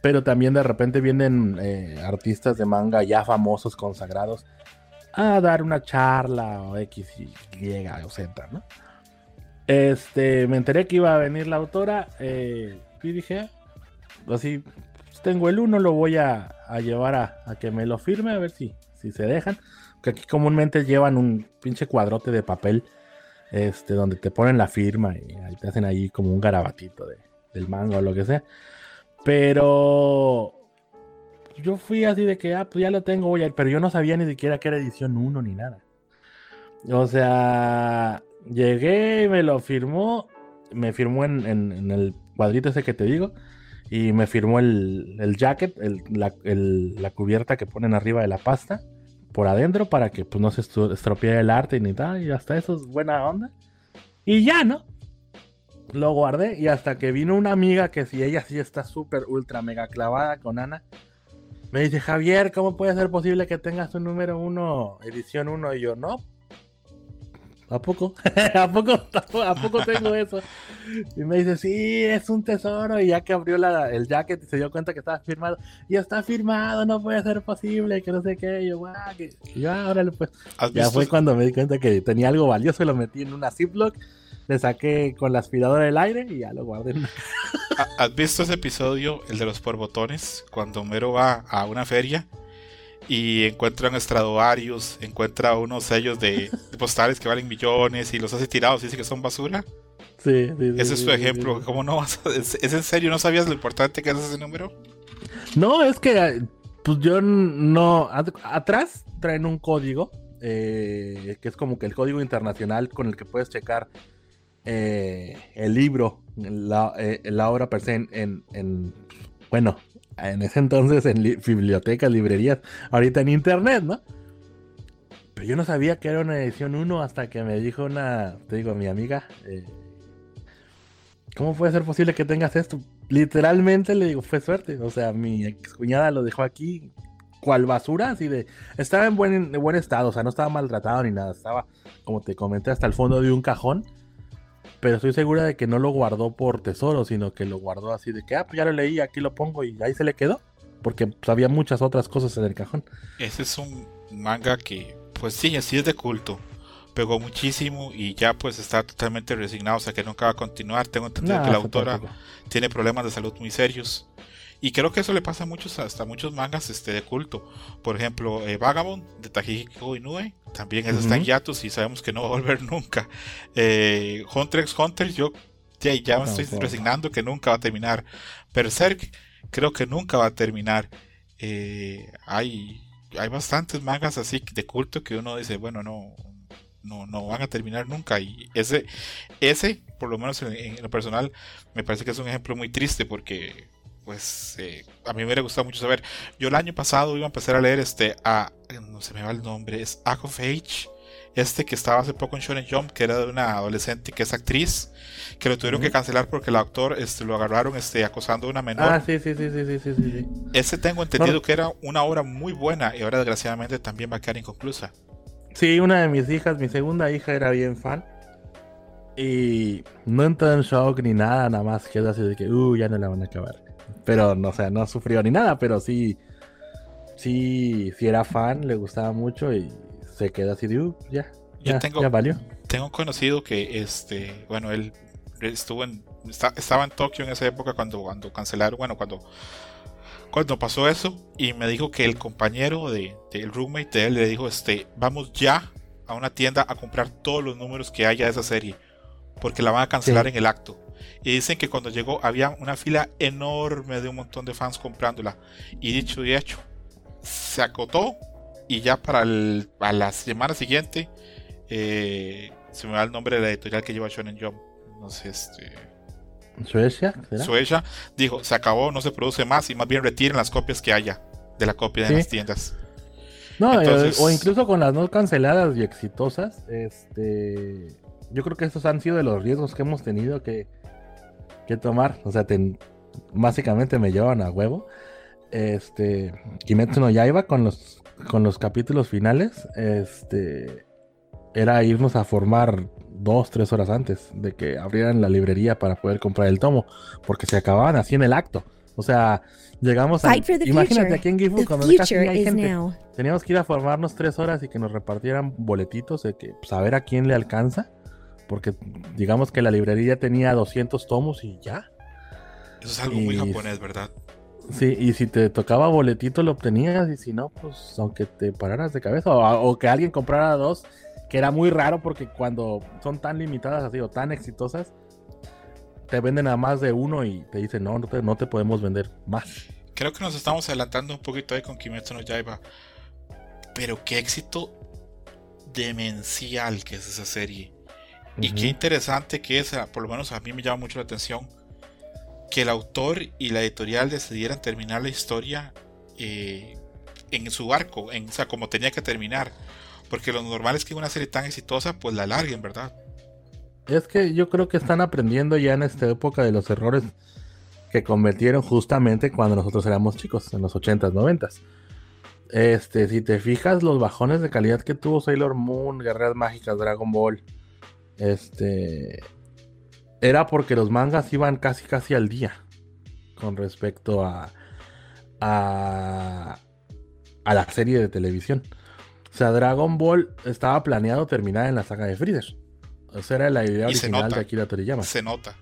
Speaker 3: Pero también de repente vienen eh, artistas de manga ya famosos, consagrados a dar una charla o X, Y o Z, ¿no? Este, me enteré que iba a venir la autora eh, y dije, así, pues tengo el uno, lo voy a, llevar a, que me lo firme, a ver si, si se dejan. Que aquí comúnmente llevan un pinche cuadrote de papel, este, donde te ponen la firma y te hacen ahí como un garabatito de, del mango o lo que sea. Pero yo fui así de que, ah, pues ya lo tengo, voy a ir, pero yo no sabía ni siquiera que era edición 1 ni nada. O sea, llegué, me lo firmó, me firmó en, el cuadrito ese que te digo, y me firmó el, el jacket, la, cubierta que ponen arriba de la pasta, por adentro, para que pues no se estropee el arte ni tal, y hasta eso es buena onda. Y ya, ¿no? Lo guardé y hasta que vino una amiga que si ella sí está súper ultra mega clavada con Ana, me dice, Javier, ¿cómo puede ser posible que tengas un número uno, edición 1? Y yo, no. ¿A poco? ¿A poco? ¿A poco tengo eso? Y me dice, sí, es un tesoro. Y ya que abrió la, el jacket y se dio cuenta que estaba firmado, y está firmado, no puede ser posible, que no sé qué. Y yo, guau, que... y yo, ah, pues. Ya fue cuando me di cuenta que tenía algo valioso y lo metí en una Ziploc le saqué con la aspiradora del aire y ya lo guardé en
Speaker 2: ¿Has visto ese episodio, el de los porbotones? Cuando Homero va a una feria y encuentra un Stradivarius, encuentra unos sellos de, postales que valen millones y los hace tirados y dice que son basura.
Speaker 3: Sí, sí,
Speaker 2: Ese es tu ejemplo. ¿Cómo no vas ¿Es, en serio? ¿No sabías lo importante que es ese número?
Speaker 3: No, es que pues yo no. Atrás traen un código eh, que es como que el código internacional con el que puedes checar eh, el libro, la, eh, la, obra per se en, bueno, en ese entonces en bibliotecas, librerías, ahorita en internet, ¿no? Pero yo no sabía que era una edición 1 hasta que me dijo una, te digo, mi amiga, eh, ¿cómo puede ser posible que tengas esto? Literalmente le digo, fue suerte, o sea, mi ex cuñada lo dejó aquí, cual basura, así de, estaba en buen, en buen estado, o sea, no estaba maltratado ni nada, estaba, como te comenté, hasta el fondo de un cajón pero estoy segura de que no lo guardó por tesoro, sino que lo guardó así de que, ah, pues ya lo leí, aquí lo pongo y ahí se le quedó. Porque pues, había muchas otras cosas en el cajón.
Speaker 2: Ese es un manga que, pues sí, así es de culto. Pegó muchísimo y ya pues está totalmente resignado, o sea que nunca va a continuar. Tengo entendido que la autora tiene problemas de salud muy serios. Y creo que eso le pasa a muchos, hasta muchos mangas este, de culto. Por ejemplo, eh, Vagabond de Tajiko Inoue. También está en Yatus y sabemos que no va a volver nunca. Eh, Hunter x Hunter, yo ya me estoy resignando que nunca va a terminar. Berserk creo que nunca va a terminar. Eh, hay, hay bastantes mangas así de culto que uno dice, bueno, no, no, no van a terminar nunca. Y ese, ese por lo menos en, lo personal, me parece que es un ejemplo muy triste porque, pues, eh, a mí me hubiera gustado mucho saber. Yo el año pasado iba a empezar a leer este, a, no se me va el nombre, es Act of Age este que estaba hace poco en Shonen Jump, que era de una adolescente que es actriz, que lo tuvieron que cancelar porque el actor este, lo agarraron este, acosando a una menor.
Speaker 3: Ah, sí, sí, sí, sí, sí, sí,
Speaker 2: Ese tengo entendido que era una obra muy buena y ahora desgraciadamente también va a quedar inconclusa.
Speaker 3: Sí, una de mis hijas, mi segunda hija era bien fan. Y no entró en shock ni nada, nada más quedó así de que, uh, ya no la van a acabar. Pero, no, o sea, no sufrió ni nada, pero sí, sí, sí era fan, le gustaba mucho y se queda así de, uh, ya, ya,
Speaker 2: tengo,
Speaker 3: ya valió.
Speaker 2: Tengo un conocido que, este, bueno, él estuvo en, estaba en Tokio en esa época cuando, cuando cancelaron, bueno, cuando, cuando pasó eso, y me dijo que el compañero de, roommate de él le dijo, este, vamos ya a una tienda a comprar todos los números que haya de esa serie, porque la van a cancelar en el acto. Y dicen que cuando llegó había una fila enorme de un montón de fans comprándola. Y dicho y hecho, se acotó y ya para la semana siguiente, eh, se me da el nombre de la editorial que lleva Shonen Jump. No sé, este.
Speaker 3: Suecia.
Speaker 2: Suecia dijo: se acabó, no se produce más y más bien retiren las copias que haya de la copia de las tiendas.
Speaker 3: No, eh, o incluso con las no canceladas y exitosas, este, yo creo que estos han sido de los riesgos que hemos tenido que, que tomar. O sea, básicamente me llevan a huevo. Este, Kimetsu no Yaiba con los con los capítulos finales, este, era irnos a formar dos, tres horas antes de que abrieran la librería para poder comprar el tomo, porque se acababan así en el acto. O sea, llegamos a... Imagínate aquí en Gifu cuando casi hay gente. Teníamos que ir a formarnos tres horas y que nos repartieran boletitos de que, pues, a ver a quién le alcanza. Porque digamos que la librería tenía 200 tomos y ya.
Speaker 2: Eso es algo muy japonés, ¿verdad?
Speaker 3: Sí, y si te tocaba boletito lo obtenías y si no, pues aunque te pararas de cabeza o, que alguien comprara dos, que era muy raro porque cuando son tan limitadas así o tan exitosas, te venden a más de uno y te dicen, no, no te, no te podemos vender más.
Speaker 2: Creo que nos estamos adelantando un poquito ahí con Kimetsu no Yaiba, pero qué éxito demencial que es esa serie. Y qué interesante que es, por lo menos a mí me llama mucho la atención que el autor y la editorial decidieran terminar la historia eh, en su arco, en, o sea, como tenía que terminar. Porque lo normal es que una serie tan exitosa, pues la alarguen, ¿verdad?
Speaker 3: Es que yo creo que están aprendiendo ya en esta época de los errores que cometieron justamente cuando nosotros éramos chicos, en los 80s, 90s. Este, si te fijas, los bajones de calidad que tuvo Sailor Moon, Guerreras Mágicas, Dragon Ball, este, era porque los mangas iban casi casi al día con respecto a, a, a la serie de televisión. O sea, Dragon Ball estaba planeado terminar en la saga de Freezer. Esa era la idea original de Akira Toriyama.
Speaker 2: Se nota.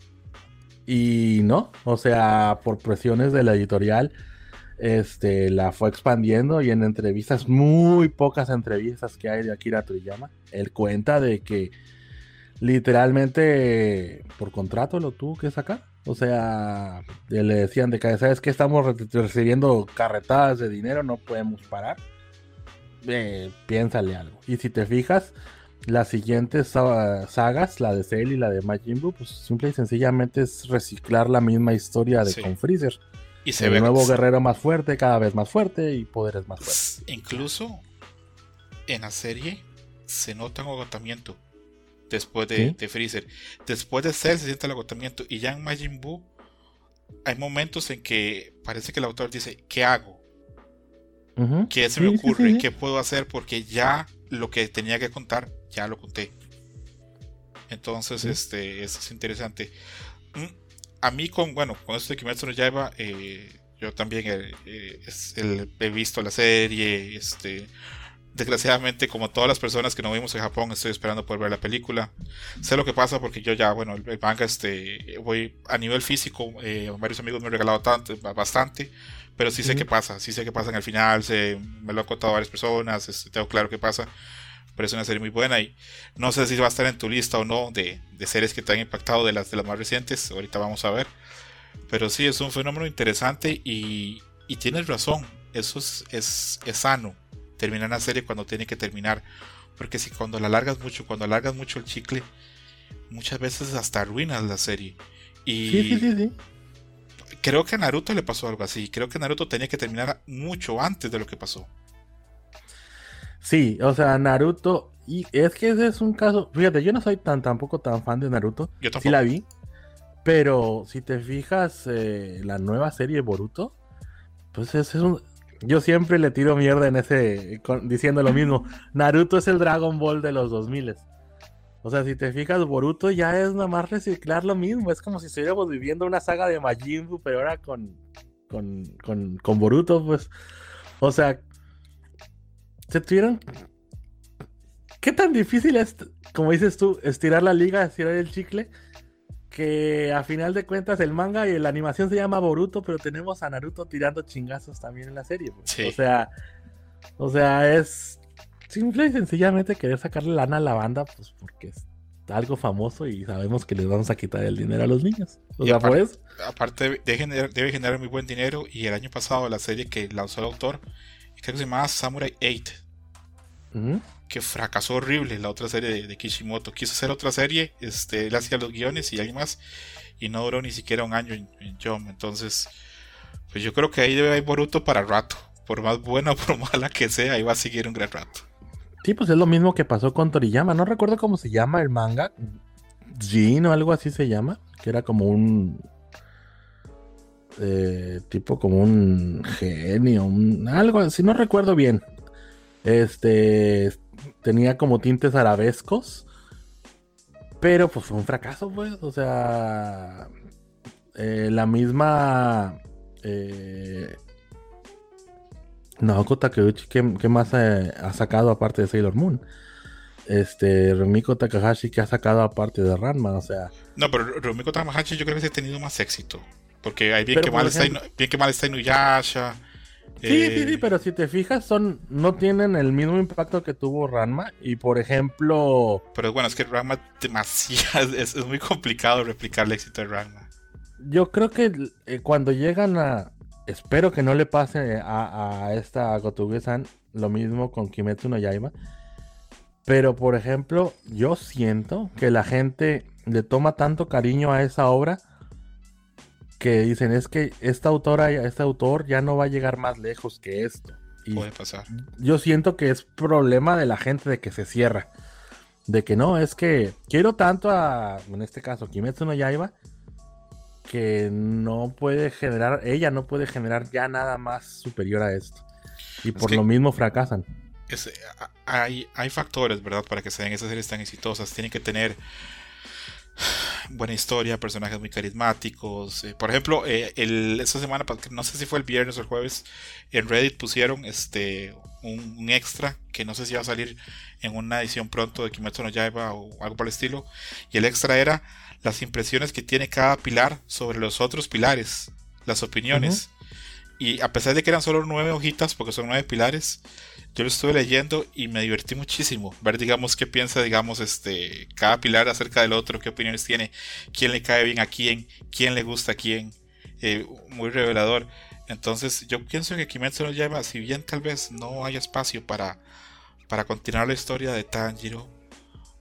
Speaker 3: Y no, o sea, por presiones de la editorial, este, la fue expandiendo y en entrevistas, muy pocas entrevistas que hay de Akira Toriyama, él cuenta de que literalmente por contrato lo tuvo que sacar. O sea, le decían de que, ¿sabes que Estamos recibiendo carretadas de dinero, no podemos parar. Eh, piénsale algo. Y si te fijas, las siguientes sagas, la de Cell y la de Majin Buu, pues simple y sencillamente es reciclar la misma historia de con Freezer. Y se ve nuevo guerrero más fuerte, cada vez más fuerte y poderes más fuertes.
Speaker 2: Incluso en la serie se nota un agotamiento después de, Freezer. Después de Cell se siente el agotamiento. Y ya en Majin Buu hay momentos en que parece que el autor dice, ¿qué hago? ¿Qué se me ocurre? ¿Qué puedo hacer? Porque ya lo que tenía que contar, ya lo conté. Entonces, este, eso es interesante. Mm, a mí con, bueno, con esto de Kimetsu no Yaiba, eh, yo también eh, he visto la serie, este, desgraciadamente, como todas las personas que no vimos en Japón, estoy esperando poder ver la película. Sé lo que pasa porque yo ya, bueno, el, manga, este, voy a nivel físico, eh, varios amigos me han regalado tanto, bastante, pero sí sé qué pasa, sí sé qué pasa en el final, me lo han contado varias personas, este, tengo claro qué pasa. pero es una serie muy buena y no sé si va a estar en tu lista o no de, series que te han impactado de las, de las más recientes, ahorita vamos a ver. Pero sí, es un fenómeno interesante y, y tienes razón, eso es, es, es sano, terminar una serie cuando tiene que terminar, porque si cuando la alargas mucho, cuando alargas mucho el chicle, muchas veces hasta arruinas la serie. Y sí, sí, sí, creo que a Naruto le pasó algo así. Creo que Naruto tenía que terminar mucho antes de lo que pasó.
Speaker 3: Sí, o sea, Naruto. Y es que ese es un caso. Fíjate, yo no soy tan tampoco tan fan de Naruto. Yo tampoco. Sí la vi. Pero si te fijas, eh, la nueva serie Boruto. Pues es, es un. Yo siempre le tiro mierda en ese. diciendo lo mismo. Naruto es el Dragon Ball de los 2000. O sea, si te fijas, Boruto ya es nada más reciclar lo mismo. Es como si estuviéramos viviendo una saga de Majin Buu, pero ahora con, con, con, con Boruto, pues. O sea, se tuvieron. ¿Qué tan difícil es, como dices tú, estirar la liga, estirar el chicle? Que a final de cuentas el manga y la animación se llama Boruto, pero tenemos a Naruto tirando chingazos también en la serie. Pues. O sea, o sea, es simple y sencillamente querer sacarle lana a la banda, pues porque es algo famoso y sabemos que les vamos a quitar el dinero a los niños. O sea,
Speaker 2: aparte, por eso. Aparte debe generar, debe generar muy buen dinero y el año pasado la serie que lanzó el autor, creo que se llamaba Samurai 8, que fracasó horrible la otra serie de, Kishimoto. Quiso hacer otra serie, este, él hacía los guiones y alguien más, y no duró ni siquiera un año en, en Jump. Entonces, pues yo creo que ahí debe haber Boruto para rato. Por más buena o por mala que sea, ahí va a seguir un gran rato.
Speaker 3: Sí, pues es lo mismo que pasó con Toriyama. No recuerdo cómo se llama el manga. Jin o algo así se llama. Que era como un. Eh, tipo como un genio. Algo así. No recuerdo bien. Este. Tenía como tintes arabescos. Pero pues fue un fracaso, pues. O sea. Eh, la misma. Eh, no, Takeuchi, ¿qué, ¿qué, más eh, ha sacado aparte de Sailor Moon? Este, Rumiko Takahashi, ¿qué ha sacado aparte de Ranma? O sea.
Speaker 2: No, pero Rumiko Takahashi yo creo que sí ha tenido más éxito. Porque hay bien, que mal, está, bien que mal está Inuyasha.
Speaker 3: Sí, sí, sí, eh, pero si te fijas, son no tienen el mismo impacto que tuvo Ranma. Y por ejemplo.
Speaker 2: Pero bueno, es que Ranma demasiado. Es, es muy complicado replicar el éxito de Ranma.
Speaker 3: Yo creo que eh, cuando llegan a, espero que no le pase a, esta Gotuge-san lo mismo con Kimetsu no Yaiba. Pero, por ejemplo, yo siento que la gente le toma tanto cariño a esa obra que dicen es que esta autora, este autor ya no va a llegar más lejos que esto.
Speaker 2: Y Puede pasar.
Speaker 3: Yo siento que es problema de la gente de que se cierra. De que no, es que quiero tanto a, en este caso, Kimetsu no Yaiba, que no puede generar, ella no puede generar ya nada más superior a esto. Y por lo mismo fracasan.
Speaker 2: hay, hay factores, ¿verdad? Para que sean esas series tan exitosas. Tienen que tener buena historia, personajes muy carismáticos. Eh, por ejemplo, eh, el, esta semana, no sé si fue el viernes o el jueves, en Reddit pusieron este un, extra que no sé si va a salir en una edición pronto de Kimetsu no Yaiba o algo por el estilo. Y el extra era las impresiones que tiene cada pilar sobre los otros pilares, las opiniones. Y a pesar de que eran solo nueve hojitas, porque son nueve pilares, yo lo estuve leyendo y me divertí muchísimo. Ver, digamos, qué piensa, digamos, este, cada pilar acerca del otro, qué opiniones tiene, quién le cae bien a quién, quién le gusta a quién. Eh, muy revelador. Entonces, yo pienso que Kimetsu no lleva, si bien tal vez no haya espacio para, para continuar la historia de Tanjiro,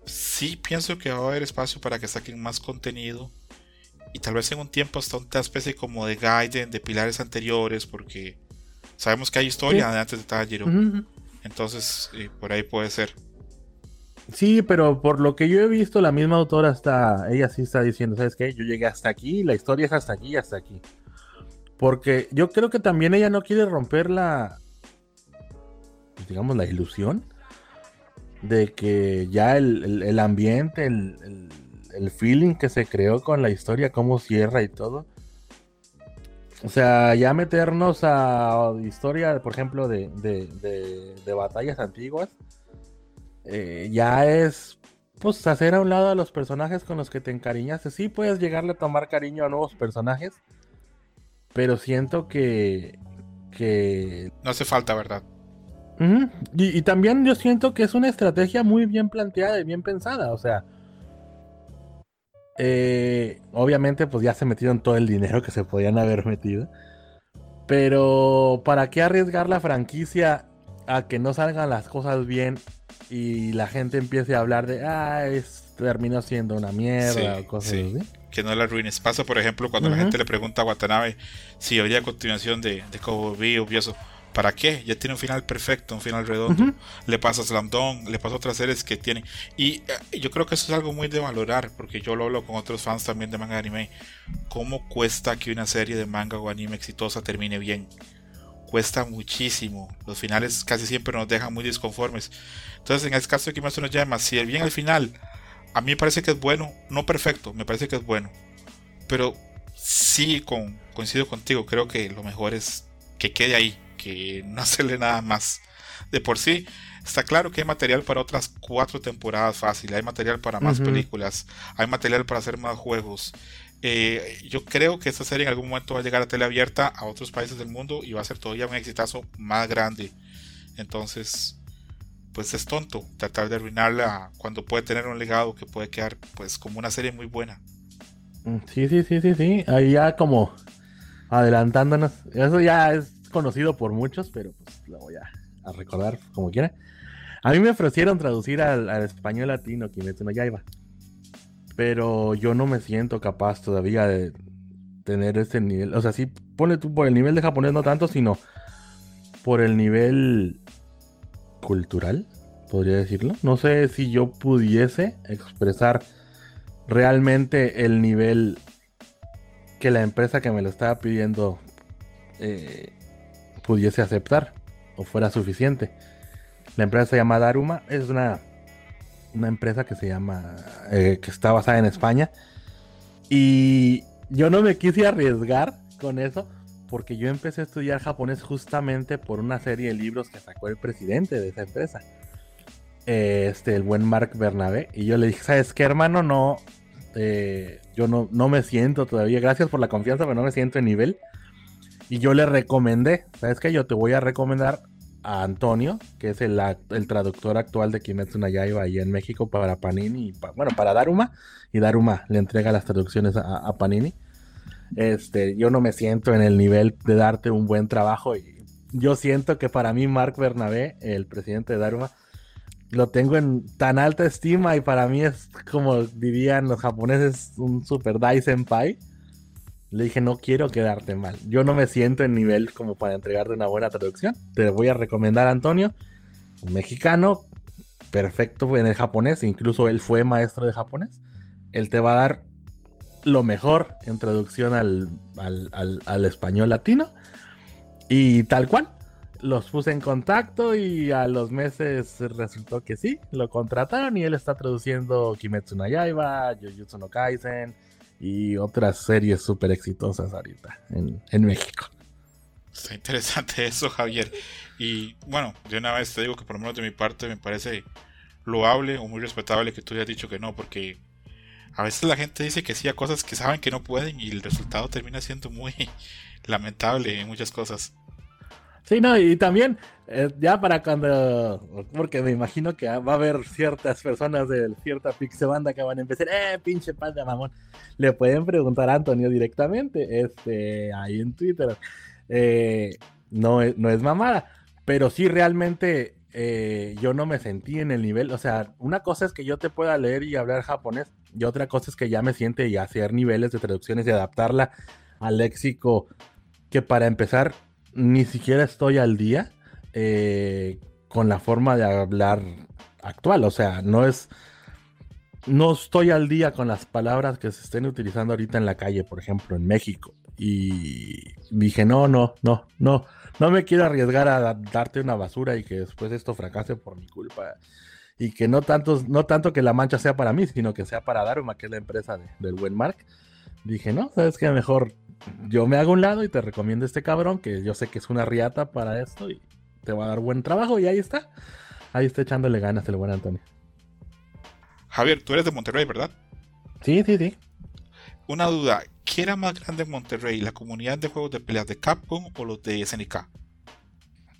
Speaker 2: sí pienso que va a haber espacio para que saquen más contenido y tal vez en un tiempo hasta una especie como de Gaiden de pilares anteriores porque sabemos que hay historia de antes de Tanjiro entonces por ahí puede ser
Speaker 3: sí pero por lo que yo he visto la misma autora está ella sí está diciendo sabes qué yo llegué hasta aquí la historia es hasta aquí y hasta aquí porque yo creo que también ella no quiere romper la digamos la ilusión de que ya el, ambiente, el, feeling que se creó con la historia, cómo cierra y todo. O sea, ya meternos a historia, por ejemplo, de, de, batallas antiguas, eh, ya es, pues, hacer a un lado a los personajes con los que te encariñaste. Sí, puedes llegarle a tomar cariño a nuevos personajes, pero siento que... que...
Speaker 2: No hace falta, ¿verdad?
Speaker 3: y, también yo siento que es una estrategia muy bien planteada y bien pensada. O sea, eh, obviamente pues ya se metieron todo el dinero que se podían haber metido. Pero ¿para qué arriesgar la franquicia a que no salgan las cosas bien y la gente empiece a hablar de, ah, es, terminó siendo una mierda o cosas así?
Speaker 2: Que no la arruines. Pasa, por ejemplo, cuando la gente le pregunta a Watanabe si habría continuación de, de Cowboy y eso. ¿Para qué? Ya tiene un final perfecto, un final redondo. Le pasa a Slam le pasa a otras series que tienen. Y eh, yo creo que eso es algo muy de valorar, porque yo lo hablo con otros fans también de manga y anime. ¿Cómo cuesta que una serie de manga o anime exitosa termine bien? Cuesta muchísimo. Los finales casi siempre nos dejan muy disconformes. Entonces, en el caso de Kimetsu no llama, si el bien al final, a mí me parece que es bueno, no perfecto, me parece que es bueno. Pero sí, con, coincido contigo, creo que lo mejor es que quede ahí que no hacerle nada más. De por sí, está claro que hay material para otras cuatro temporadas fácil, hay material para más películas, hay material para hacer más juegos. Eh, yo creo que esta serie en algún momento va a llegar a tele abierta a otros países del mundo y va a ser todavía un exitazo más grande. Entonces, pues es tonto tratar de arruinarla cuando puede tener un legado que puede quedar pues como una serie muy buena.
Speaker 3: Mm, sí, sí, sí, sí, sí. Ahí ya como adelantándonos. Eso ya es conocido por muchos, pero pues lo voy a, recordar como quiera. A mí me ofrecieron traducir al, español latino Kimetsu no Yaiba. Pero yo no me siento capaz todavía de tener ese nivel. O sea, sí, pone tú por el nivel de japonés no tanto, sino por el nivel cultural, podría decirlo. No sé si yo pudiese expresar realmente el nivel que la empresa que me lo estaba pidiendo eh, pudiese aceptar o fuera suficiente. La empresa se llama Daruma, es una, una empresa que se llama, eh, que está basada en España. Y yo no me quise arriesgar con eso porque yo empecé a estudiar japonés justamente por una serie de libros que sacó el presidente de esa empresa. Este, el buen Mark Bernabé. Y yo le dije, ¿sabes qué, hermano? No, eh, yo no, no me siento todavía, gracias por la confianza, pero no me siento en nivel y yo le recomendé, ¿sabes qué? Yo te voy a recomendar a Antonio, que es el, el traductor actual de Kimetsu no Yaiba ahí en México para Panini, bueno, para Daruma, y Daruma le entrega las traducciones a, Panini. Este, yo no me siento en el nivel de darte un buen trabajo y yo siento que para mí Mark Bernabé, el presidente de Daruma, lo tengo en tan alta estima y para mí es como dirían los japoneses un super Dai Senpai le dije, no quiero quedarte mal. Yo no me siento en nivel como para entregarte una buena traducción. Te voy a recomendar a Antonio, un mexicano, perfecto en el japonés, incluso él fue maestro de japonés. Él te va a dar lo mejor en traducción al, al, español latino. Y tal cual, los puse en contacto y a los meses resultó que sí, lo contrataron y él está traduciendo Kimetsu no Yaiba, Jujutsu no Kaisen, y otras series súper exitosas ahorita en, México.
Speaker 2: Está interesante eso, Javier. Y bueno, de una vez te digo que por lo menos de mi parte me parece loable o muy respetable que tú hayas dicho que no, porque a veces la gente dice que sí a cosas que saben que no pueden y el resultado termina siendo muy lamentable en muchas cosas.
Speaker 3: Sí, no, y también, eh, ya para cuando, porque me imagino que va a haber ciertas personas de cierta banda que van a empezar, eh, pinche de mamón, le pueden preguntar a Antonio directamente, este, ahí en Twitter. Eh, no, no es mamada, pero sí realmente eh, yo no me sentí en el nivel, o sea, una cosa es que yo te pueda leer y hablar japonés, y otra cosa es que ya me siente y hacer niveles de traducciones y adaptarla al léxico, que para empezar ni siquiera estoy al día eh, con la forma de hablar actual. O sea, no es. No estoy al día con las palabras que se estén utilizando ahorita en la calle, por ejemplo, en México. Y dije, no, no, no, no. No me quiero arriesgar a darte una basura y que después esto fracase por mi culpa. Y que no tanto, no tanto que la mancha sea para mí, sino que sea para Daruma, que es la empresa del buen Mark. Dije, no, sabes que mejor yo me hago un lado y te recomiendo este cabrón, que yo sé que es una riata para esto y te va a dar buen trabajo. Y ahí está. Ahí está echándole ganas el buen Antonio.
Speaker 2: Javier, tú eres de Monterrey, ¿verdad?
Speaker 3: Sí, sí, sí.
Speaker 2: Una duda, ¿qué era más grande en Monterrey? ¿La comunidad de juegos de peleas de Capcom o los de SNK?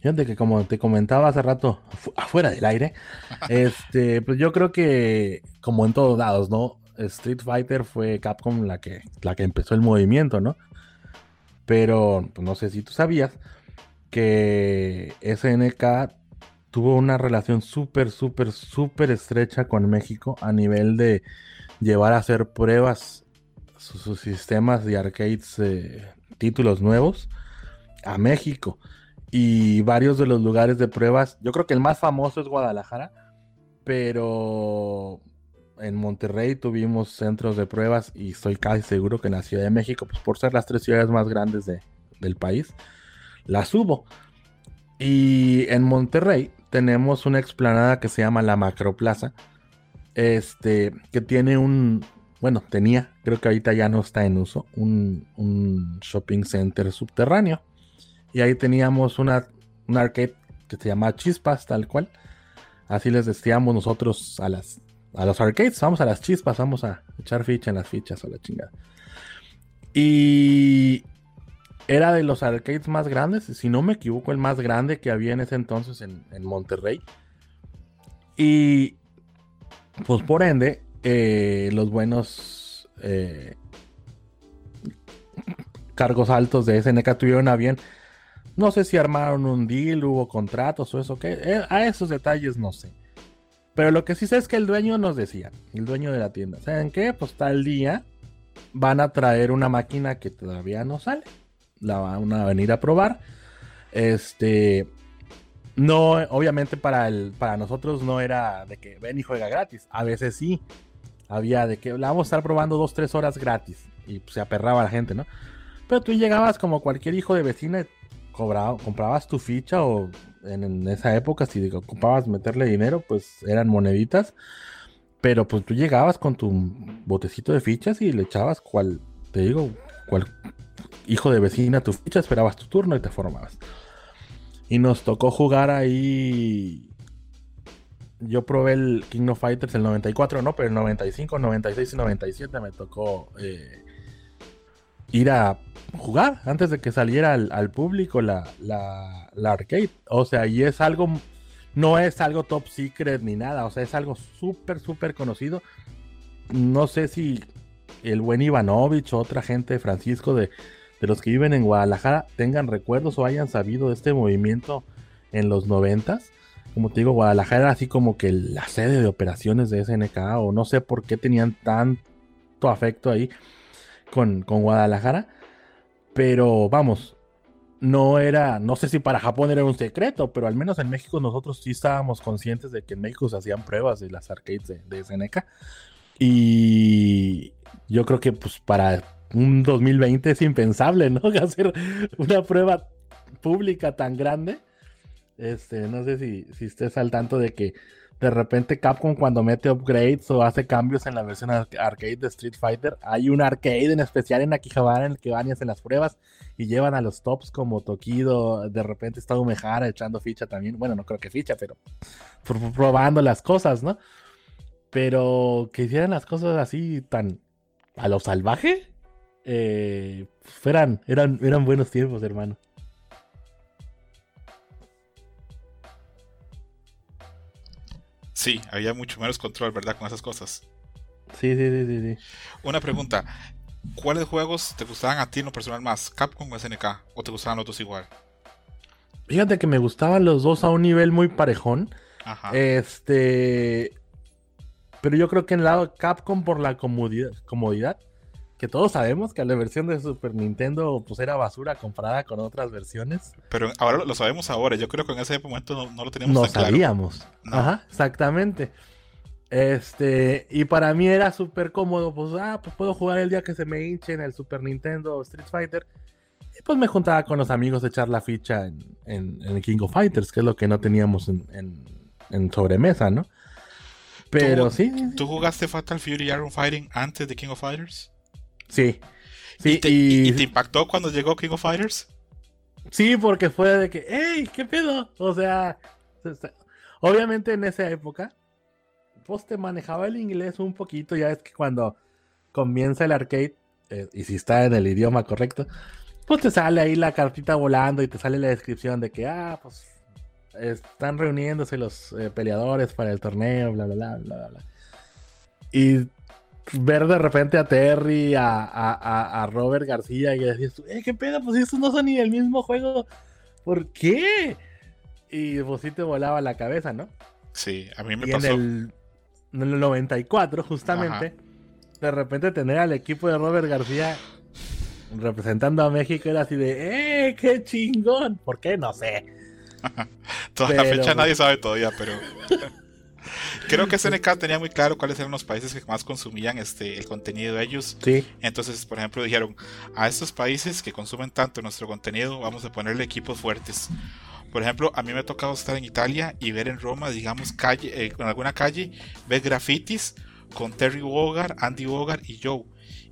Speaker 3: Fíjate que como te comentaba hace rato, afuera del aire, este, pues yo creo que como en todos lados, ¿no? Street Fighter fue Capcom la que, la que empezó el movimiento, ¿no? Pero pues no sé si tú sabías que SNK tuvo una relación súper, súper, súper estrecha con México a nivel de llevar a hacer pruebas sus, sistemas de arcades, eh, títulos nuevos a México. Y varios de los lugares de pruebas, yo creo que el más famoso es Guadalajara, pero en Monterrey tuvimos centros de pruebas y estoy casi seguro que en la Ciudad de México, pues por ser las tres ciudades más grandes del país, las hubo. Y en Monterrey tenemos una explanada que se llama la Macroplaza, este, que tiene un, bueno, tenía, creo que ahorita ya no está en uso, un, shopping center subterráneo. Y ahí teníamos una, un arcade que se llama Chispas, tal cual. Así les decíamos nosotros a las a los arcades, vamos a las chispas, vamos a echar ficha en las fichas o la chingada. Y era de los arcades más grandes, si no me equivoco, el más grande que había en ese entonces en, Monterrey. Y pues por ende, eh, los buenos eh, cargos altos de SNK tuvieron a bien. No sé si armaron un deal, hubo contratos o eso, que eh, a esos detalles no sé. Pero lo que sí sé es que el dueño nos decía, el dueño de la tienda, ¿saben qué? Pues tal día van a traer una máquina que todavía no sale la van a venir a probar. Este, no, obviamente para, el, para nosotros no era de que ven y juega gratis. A veces sí. Había de que la vamos a estar probando dos, tres horas gratis. Y se aperraba la gente, ¿no? Pero tú llegabas como cualquier hijo de vecina, cobraba, comprabas tu ficha o en, esa época si ocupabas meterle dinero, pues eran moneditas. Pero pues tú llegabas con tu botecito de fichas y le echabas cual, te digo, cual hijo de vecina tu ficha, esperabas tu turno y te formabas. Y nos tocó jugar ahí. Yo probé el King of Fighters el 94, no, pero el 95, 96 y 97 me tocó eh, ir a jugar antes de que saliera al, público la, la, la, arcade. O sea, y es algo, no es algo top secret ni nada, o sea, es algo súper, súper conocido. No sé si el buen Ivanovich o otra gente, Francisco, de, de los que viven en Guadalajara tengan recuerdos o hayan sabido de este movimiento en los noventas. Como te digo, Guadalajara era así como que la sede de operaciones de SNK o no sé por qué tenían tanto afecto ahí con, con Guadalajara. Pero vamos, no era, no sé si para Japón era un secreto, pero al menos en México nosotros sí estábamos conscientes de que en México se hacían pruebas de las arcades de, de. Y yo creo que pues para un 2020 es impensable, ¿no? Hacer una prueba pública tan grande. Este, no sé si, si estés al tanto de que de repente Capcom cuando mete upgrades o hace cambios en la versión arcade de Street Fighter, hay un arcade en especial en Akihabara en el que van y hacen las pruebas y llevan a los tops como Tokido, de repente está Umehara echando ficha también, bueno, no creo que ficha, pero probando las cosas, ¿no? Pero que hicieran las cosas así tan a lo salvaje, eh, eran, eran, eran buenos tiempos, hermano.
Speaker 2: Sí, había mucho menos control, ¿verdad? Con esas cosas.
Speaker 3: Sí, sí, sí, sí.
Speaker 2: Una pregunta. ¿Cuáles juegos te gustaban a ti en lo personal más? ¿Capcom o SNK? ¿O te gustaban los dos igual?
Speaker 3: Fíjate que me gustaban los dos a un nivel muy parejón. Ajá. Este. Pero yo creo que en el lado Capcom por la comodidad, comodidad que todos sabemos que la versión de Super Nintendo pues era basura comparada con otras versiones.
Speaker 2: Pero ahora lo sabemos ahora, yo creo que en ese momento no, lo teníamos
Speaker 3: no sabíamos. Ajá, exactamente. Este, y para mí era súper cómodo, pues, ah, pues puedo jugar el día que se me hinche en el Super Nintendo Street Fighter. Y pues me juntaba con los amigos a echar la ficha en, en, King of Fighters, que es lo que no teníamos en, en sobremesa, ¿no? Pero sí.
Speaker 2: ¿Tú jugaste Fatal Fury Iron Fighting antes de King of Fighters?
Speaker 3: Sí.
Speaker 2: sí ¿Y, te, impactó cuando llegó King of Fighters?
Speaker 3: Sí, porque fue de que, ¡Ey! ¿Qué pedo? O sea, obviamente en esa época, pues te manejaba el inglés un poquito. Ya es que cuando comienza el arcade, eh, y si está en el idioma correcto, pues te sale ahí la cartita volando y te sale la descripción de que, ah, pues están reuniéndose los eh, peleadores para el torneo, bla, bla, bla, bla, bla. Y ver de repente a Terry, a, Robert García y decir, eh, qué pedo, pues estos no son ni del mismo juego. ¿Por qué? Y pues sí te volaba la cabeza, ¿no?
Speaker 2: Sí, a mí me pasó.
Speaker 3: En el, 94, justamente, de repente tener al equipo de Robert García representando a México era así de, ¡eh, qué chingón! ¿Por qué? No sé.
Speaker 2: Toda la fecha nadie sabe todavía, pero... Creo que SNK tenía muy claro cuáles eran los países que más consumían este, el contenido de ellos.
Speaker 3: Sí.
Speaker 2: Entonces, por ejemplo, dijeron, a estos países que consumen tanto nuestro contenido, vamos a ponerle equipos fuertes. Por ejemplo, a mí me ha tocado estar en Italia y ver en Roma, digamos, calle, eh, en alguna calle, ver grafitis con Terry Bogard, Andy Bogard y Joe.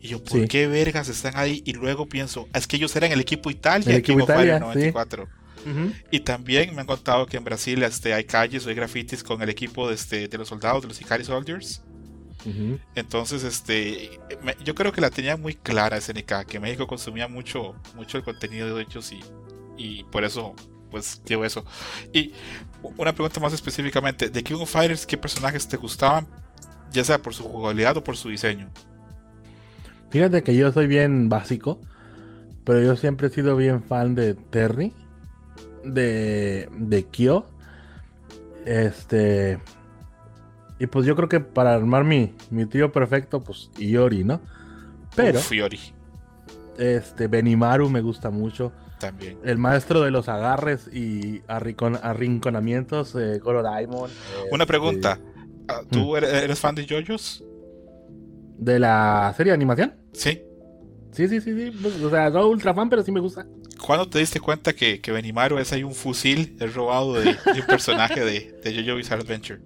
Speaker 2: Y yo, ¿por qué vergas están ahí? Y luego pienso, es que ellos eran el equipo Italia, el equipo Italia, 94. Y también me han contado que en Brasil este, hay calles o hay grafitis con el equipo de, este, de los soldados, de los Ikari Soldiers. Entonces, este, yo creo que la tenía muy clara SNK, que México consumía mucho, mucho el contenido de ellos y, y por eso, pues, llevo eso. Y una pregunta más específicamente, de King of Fighters, ¿qué personajes te gustaban? Ya sea por su jugabilidad o por su diseño.
Speaker 3: Fíjate que yo soy bien básico, pero yo siempre he sido bien fan de Terry de, de Kyo. Este. Y pues yo creo que para armar mi, mi tío perfecto, pues Iori, ¿no? Pero.
Speaker 2: Uf, Iori.
Speaker 3: Este, Benimaru me gusta mucho.
Speaker 2: También.
Speaker 3: El maestro de los agarres y arrinconamientos, eh, Goro Daimon.
Speaker 2: Una este, pregunta. Ah, ¿Tú mm. eres, fan de JoJo's?
Speaker 3: ¿De la serie de animación?
Speaker 2: Sí.
Speaker 3: Sí, sí, sí, sí. Pues, o sea, no ultra fan, pero sí me gusta.
Speaker 2: ¿Cuándo te diste cuenta que, que Benimaru es ahí un fusil, es robado de, un personaje de, de JoJo Bizarre Adventure?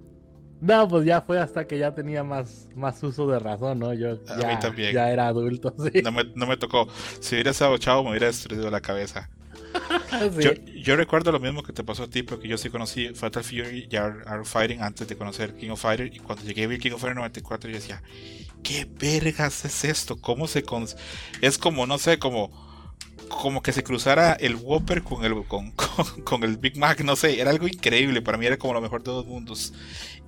Speaker 3: No, pues ya fue hasta que ya tenía más, más uso de razón, ¿no? Yo ya, mí también. ya era adulto, sí.
Speaker 2: No me, no me tocó. Si hubiera estado chavo, me hubiera destruido la cabeza. yo, yo, recuerdo lo mismo que te pasó a ti, porque yo sí conocí Fatal Fury y Art Fighting antes de conocer King of Fighter. Y cuando llegué a ver King of Fighter 94, yo decía, ¿qué vergas es esto? ¿Cómo se.? Es como, no sé, como como que se cruzara el Whopper con el, con, con, el Big Mac, no sé, era algo increíble, para mí era como lo mejor de dos mundos.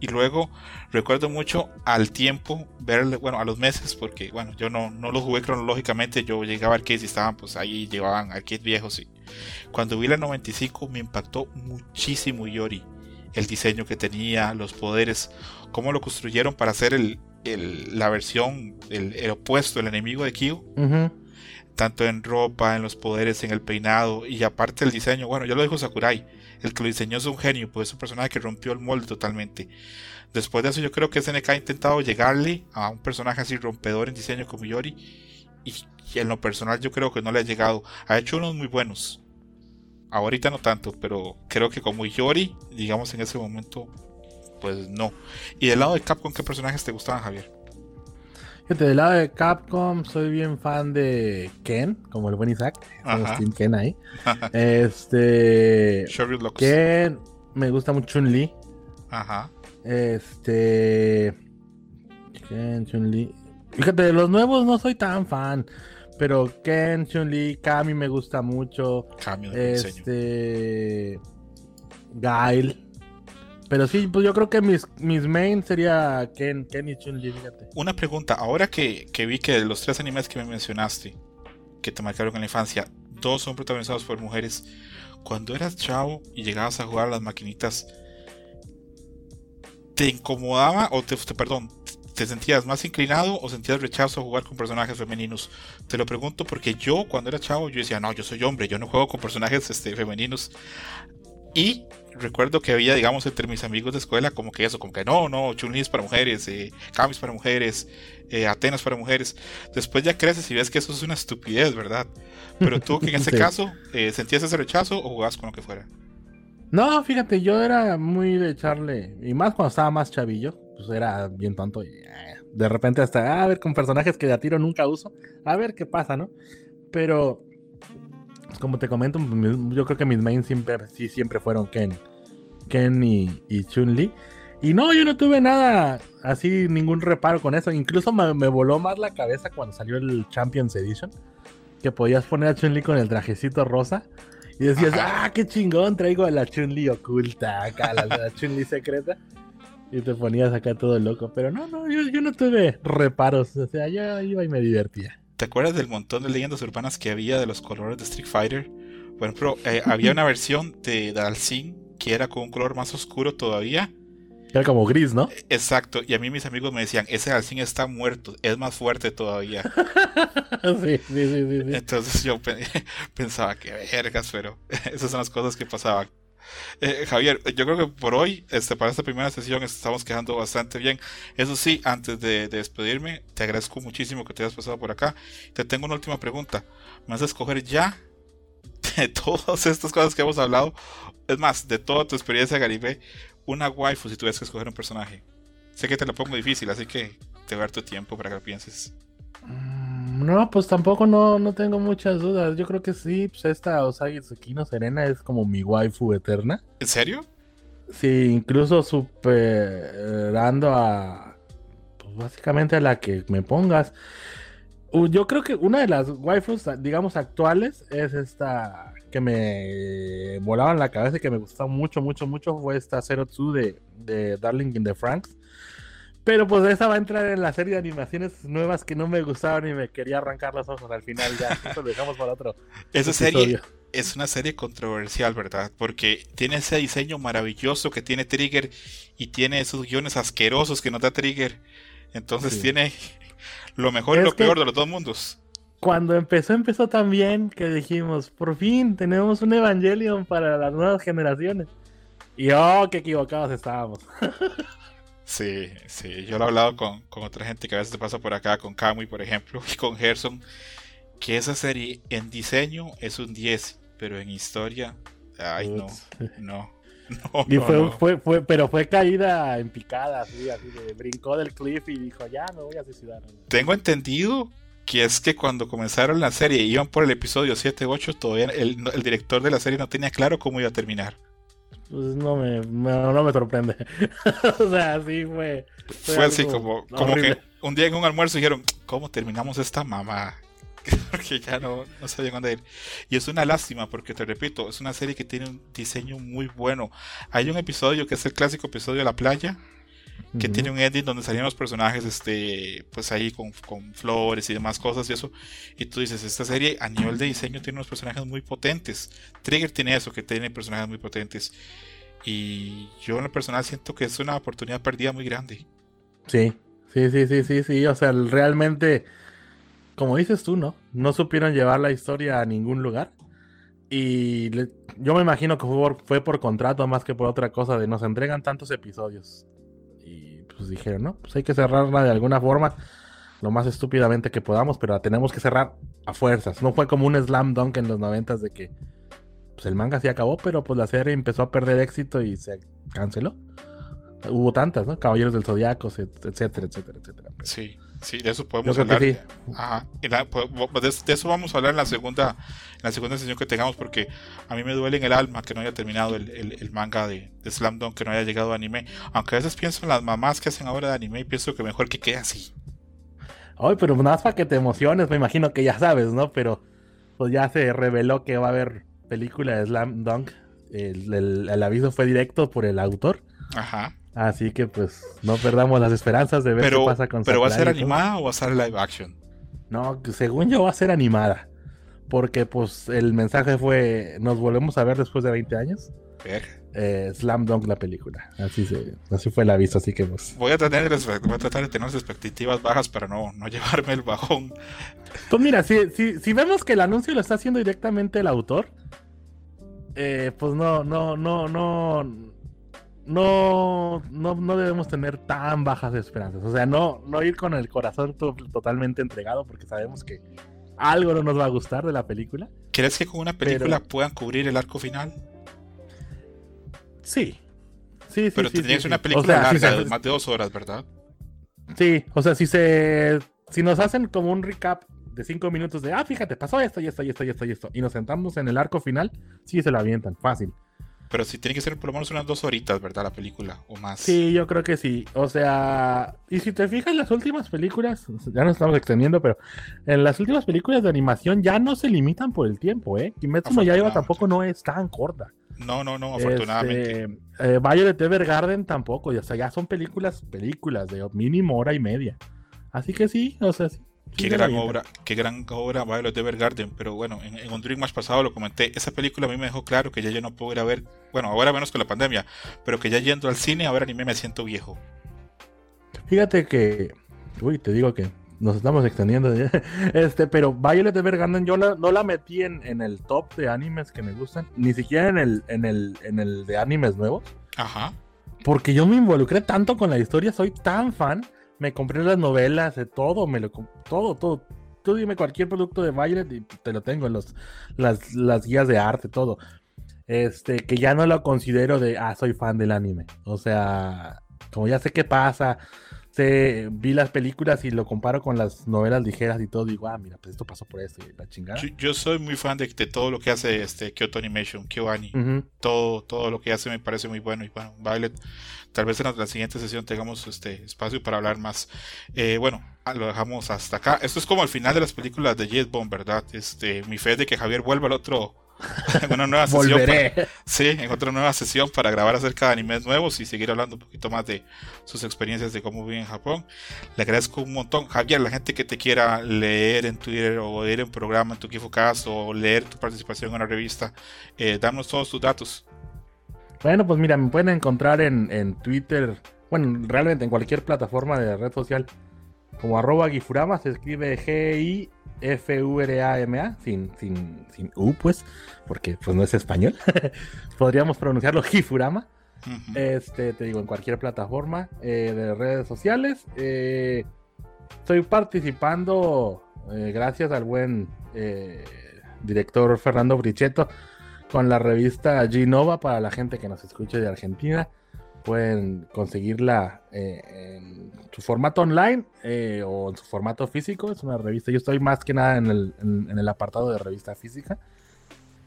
Speaker 2: Y luego recuerdo mucho al tiempo, ver, bueno, a los meses, porque bueno, yo no, no lo jugué cronológicamente, yo llegaba a arcades y estaban, pues ahí llevaban arcades viejos. Y cuando vi la 95 me impactó muchísimo Yori, el diseño que tenía, los poderes, cómo lo construyeron para hacer el, el la versión, el, opuesto, el enemigo de Kyo tanto en ropa, en los poderes, en el peinado y aparte el diseño. Bueno, ya lo dijo Sakurai, el que lo diseñó es un genio, pues es un personaje que rompió el molde totalmente. Después de eso yo creo que SNK ha intentado llegarle a un personaje así rompedor en diseño como Yori y, en lo personal yo creo que no le ha llegado. Ha hecho unos muy buenos. Ahorita no tanto, pero creo que como Yori, digamos en ese momento, pues no. Y del lado de Capcom, ¿qué personajes te gustaban, Javier?
Speaker 3: Del lado de Capcom soy bien fan de Ken, como el buen Isaac. Team Ken ahí. este. Ken, me gusta mucho Chun-Li.
Speaker 2: Ajá.
Speaker 3: Este. Ken, Chun-Li. Fíjate, de los nuevos no soy tan fan. Pero Ken, Chun-Li, Kami me gusta mucho.
Speaker 2: Kami,
Speaker 3: Este. Gail. Pero sí, pues yo creo que mis, mis main sería Ken, Ken y Chun-Li.
Speaker 2: Una pregunta, ahora que, que vi que los tres animes que me mencionaste, que te marcaron en la infancia, dos son protagonizados por mujeres. Cuando eras chavo y llegabas a jugar a las maquinitas, ¿te incomodaba o te, perdón, te sentías más inclinado o sentías rechazo a jugar con personajes femeninos? Te lo pregunto porque yo cuando era chavo yo decía, no, yo soy hombre, yo no juego con personajes este, femeninos. Y recuerdo que había, digamos, entre mis amigos de escuela, como que eso, como que no, no, chun es para mujeres, eh, Kamis para mujeres, eh, Atenas para mujeres. Después ya creces y ves que eso es una estupidez, ¿verdad? Pero tú, que en ese caso, eh, ¿sentías ese rechazo o jugabas con lo que fuera?
Speaker 3: No, fíjate, yo era muy de echarle, y más cuando estaba más chavillo, pues era bien tonto y eh, de repente hasta, ah, a ver, con personajes que de a tiro nunca uso, a ver qué pasa, ¿no? Pero como te comento, yo creo que mis mains siempre, sí, siempre fueron Ken, Ken y, y Chun-Li. Y no, yo no tuve nada así, ningún reparo con eso. Incluso me, voló más la cabeza cuando salió el Champions Edition. que podías poner a Chun-Li con el trajecito rosa. Y decías,
Speaker 2: Ajá.
Speaker 3: ah, qué chingón, traigo a la Chun-Li oculta acá, la, la Chun-Li secreta. Y te ponías acá todo loco. Pero no, no, yo, yo no tuve reparos. O sea, yo iba y me divertía.
Speaker 2: ¿Te acuerdas del montón de leyendas urbanas que había de los colores de Street Fighter? Por ejemplo, eh, había una versión de Dalsin que era con un color más oscuro todavía.
Speaker 3: Era como gris, ¿no?
Speaker 2: Exacto, y a mí mis amigos me decían, ese Dalsin está muerto, es más fuerte todavía.
Speaker 3: sí, sí, sí, sí, sí.
Speaker 2: Entonces yo pe- pensaba que vergas, pero esas son las cosas que pasaban. Eh, Javier, yo creo que por hoy, este, para esta primera sesión, estamos quedando bastante bien. Eso sí, antes de, de despedirme, te agradezco muchísimo que te hayas pasado por acá. Te tengo una última pregunta. ¿Me vas a escoger ya de todas estas cosas que hemos hablado? Es más, de toda tu experiencia, Garibé, una waifu si tuvieras que escoger un personaje. Sé que te lo pongo difícil, así que te voy a dar tu tiempo para que lo pienses.
Speaker 3: Mm, No, pues tampoco no, no tengo muchas dudas. Yo creo que sí, pues esta Osagi Tsukino Serena es como mi waifu eterna.
Speaker 2: ¿En serio?
Speaker 3: Sí, incluso superando a. Pues básicamente a la que me pongas. Yo creo que una de las waifus, digamos, actuales es esta que me volaba en la cabeza y que me gustó mucho, mucho, mucho. Fue esta Zero Two de, de Darling in the Franks. Pero pues esa va a entrar en la serie de animaciones nuevas que no me gustaban y me quería arrancar los ojos al final. Ya, eso lo dejamos para otro.
Speaker 2: Esa serie es una serie controversial, ¿verdad? Porque tiene ese diseño maravilloso que tiene Trigger y tiene esos guiones asquerosos que nos da Trigger. Entonces
Speaker 3: Sí.
Speaker 2: tiene lo mejor y
Speaker 3: Es
Speaker 2: lo
Speaker 3: que-
Speaker 2: peor de los dos mundos.
Speaker 3: Cuando empezó, empezó tan bien que dijimos, por fin tenemos un Evangelion para las nuevas generaciones. Y oh, qué equivocados estábamos.
Speaker 2: Sí, sí. Yo lo he hablado con, con otra gente que a veces te pasa por acá, con Kamui, por ejemplo, y con Gerson, que esa serie en diseño es un 10, pero en historia, ay, no, no. No,
Speaker 3: Y fue,
Speaker 2: no.
Speaker 3: fue, fue, pero fue caída en picada, así, así de brincó del cliff y dijo, ya me voy a suicidar.
Speaker 2: Tengo entendido que es que cuando comenzaron la serie iban por el episodio 7 8, todavía el, el director de la serie no tenía claro cómo iba a terminar.
Speaker 3: Pues no me, no, no me sorprende. o sea, sí fue.
Speaker 2: Fue así como, como
Speaker 3: horrible.
Speaker 2: que un día en un almuerzo dijeron, ¿cómo terminamos esta mamá? porque ya no, no sabían dónde ir. Y es una lástima porque, te repito, es una serie que tiene un diseño muy bueno. Hay un episodio que es el clásico episodio de la playa, que tiene un ending donde salían los personajes, este, pues ahí con, con flores y demás cosas y eso. Y tú dices, esta serie a nivel de diseño tiene unos personajes muy potentes. Trigger tiene eso, que tiene personajes muy potentes. Y yo en lo personal siento que es una oportunidad perdida muy grande.
Speaker 3: Sí, sí, sí, sí, sí, sí. O sea, realmente, como dices tú, ¿no? No supieron llevar la historia a ningún lugar. Y le- yo me imagino que fue por, fue por contrato más que por otra cosa, de nos entregan tantos episodios. Pues dijeron, no, pues hay que cerrarla de alguna forma, lo más estúpidamente que podamos, pero la tenemos que cerrar a fuerzas. No fue como un slam dunk en los noventas de que pues el manga sí acabó, pero pues la serie empezó a perder éxito y se canceló. Hubo tantas, ¿no? Caballeros del Zodiaco, et- etcétera, etcétera, etcétera.
Speaker 2: Sí, sí, de eso podemos hablar.
Speaker 3: sí.
Speaker 2: Ajá. la- de, de eso vamos a hablar en la segunda, en la segunda sesión que tengamos, porque a mí me duele en el alma que no haya terminado el, el- el manga de, de Slam Dunk, que no haya llegado a anime. Aunque a veces pienso en las mamás que hacen ahora de anime y pienso que mejor que quede así.
Speaker 3: Ay, pero nada más para que te emociones, me imagino que ya sabes, ¿no? Pero pues ya se reveló que va a haber película de Slam Dunk. El, el- el aviso fue directo por el autor.
Speaker 2: Ajá.
Speaker 3: Así que pues no perdamos las esperanzas de ver
Speaker 2: Pero,
Speaker 3: qué pasa con
Speaker 2: pero ¿va a ser animada o va a ser live action?
Speaker 3: No, según yo va a ser animada. Porque pues el mensaje fue, nos volvemos a ver después de 20 años. Eh, Slam Dunk la película. Así se, así fue el aviso, así que pues.
Speaker 2: Voy a, tener, voy a tratar de tener las expectativas bajas para no, no llevarme el bajón.
Speaker 3: Pues mira, si, si, si vemos que el anuncio lo está haciendo directamente el autor, eh, pues no, no, no, no, no, no, no debemos tener tan bajas esperanzas. O sea, no, no ir con el corazón to- totalmente entregado porque sabemos que algo no nos va a gustar de la película.
Speaker 2: ¿Crees que con una película
Speaker 3: Pero-
Speaker 2: puedan cubrir el arco final?
Speaker 3: Sí. Sí, sí,
Speaker 2: Pero
Speaker 3: sí,
Speaker 2: ser una película
Speaker 3: O sea, si
Speaker 2: larga,
Speaker 3: se-
Speaker 2: de más de dos horas, ¿verdad?
Speaker 3: Sí, o sea, si se. Si nos hacen como un recap de cinco minutos de ah, fíjate, pasó esto y esto y esto y esto y esto. Y nos sentamos en el arco final, sí se lo avientan, fácil.
Speaker 2: Pero sí tiene que ser por lo menos unas dos horitas, ¿verdad? La película, o más.
Speaker 3: Sí, yo creo que sí. O sea, y si te fijas, las últimas películas, ya nos estamos extendiendo, pero en las últimas películas de animación ya no se limitan por el tiempo, ¿eh? Kimetsu no Yaiba tampoco no es tan corta.
Speaker 2: No, no, no, afortunadamente.
Speaker 3: Este, eh, Violet Evergarden tampoco, o sea, ya son películas, películas de mínimo hora y media. Así que sí, o sea, sí.
Speaker 2: Qué gran obra, qué gran obra Violet Evergarden, pero bueno, en, un Dream más pasado lo comenté, esa película a mí me dejó claro que ya yo no puedo ir a ver, bueno, ahora menos con la pandemia, pero que ya yendo al cine ahora ni me siento viejo.
Speaker 3: Fíjate que, uy, te digo que nos estamos extendiendo, este, pero Violet Evergarden yo no la metí en, en, el top de animes que me gustan, ni siquiera en el, en el, en el de animes nuevos.
Speaker 2: Ajá.
Speaker 3: Porque yo me involucré tanto con la historia, soy tan fan me compré las novelas, de todo, me lo todo, todo. Tú dime cualquier producto de Violet y te lo tengo, los, las, las guías de arte, todo. Este, que ya no lo considero de, ah, soy fan del anime. O sea, como ya sé qué pasa, vi las películas y lo comparo con las novelas ligeras y todo, digo, ah, mira, pues esto pasó por esto y la chingada.
Speaker 2: Yo, soy muy fan de, todo lo que hace este Kyoto Animation, KyoAni. todo, todo lo que hace me parece muy bueno. Y bueno, Violet, tal vez en la siguiente sesión tengamos este espacio para hablar más. Eh, bueno, ah, lo dejamos hasta acá. Esto es como el final de las películas de Jet Bomb, ¿verdad? Este, mi fe es de que Javier vuelva al otro una nueva sesión. sí, en otra nueva sesión para grabar acerca de animes nuevos y seguir hablando un poquito más de sus experiencias de cómo vive en Japón. Le agradezco un montón. Javier, la gente que te quiera leer en Twitter o leer en programa en tu Kifocast o leer tu participación en una revista, eh, danos todos tus datos.
Speaker 3: Bueno, pues mira, me pueden encontrar en, en Twitter, bueno, realmente en cualquier plataforma de red social como arroba Gifurama, se escribe G-I F-U-R-A-M-A, sin, sin, sin U, pues, porque pues no es español. Podríamos pronunciarlo Gifurama. Este, te digo, en cualquier plataforma eh, de redes sociales. Eh, estoy participando, eh, gracias al buen director Fernando Brichetto, con la revista Ginova para la gente que nos escuche de Argentina. Pueden conseguirla en su formato online eh, o en su formato físico. Es una revista. Yo estoy más que nada en el, en, el apartado de revista física.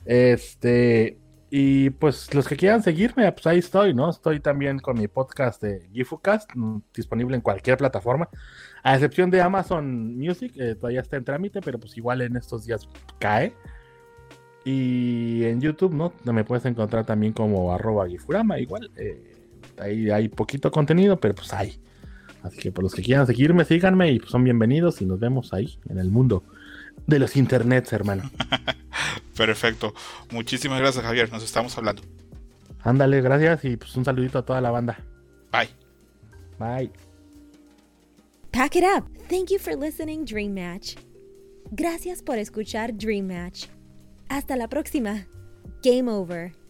Speaker 3: Este. Y pues los que quieran seguirme, pues ahí estoy, ¿no? Estoy también con mi podcast de GifuCast, mm, disponible en cualquier plataforma, a excepción de Amazon Music, eh, todavía está en trámite, pero pues igual en estos días cae. Y en YouTube, ¿no? Me puedes encontrar también como arroba Gifurama, igual. Eh, ahí hay poquito contenido, pero pues hay. Así que por los que quieran seguirme, síganme y pues son bienvenidos y nos vemos ahí en el mundo de los internets, hermano.
Speaker 2: Perfecto. Muchísimas gracias, Javier. Nos estamos hablando.
Speaker 3: Ándale, gracias y pues un saludito a toda la banda.
Speaker 2: Bye.
Speaker 3: Bye.
Speaker 1: Pack it up. Thank you for listening, Dream Match. Gracias por escuchar Dream Match. Hasta la próxima. Game over.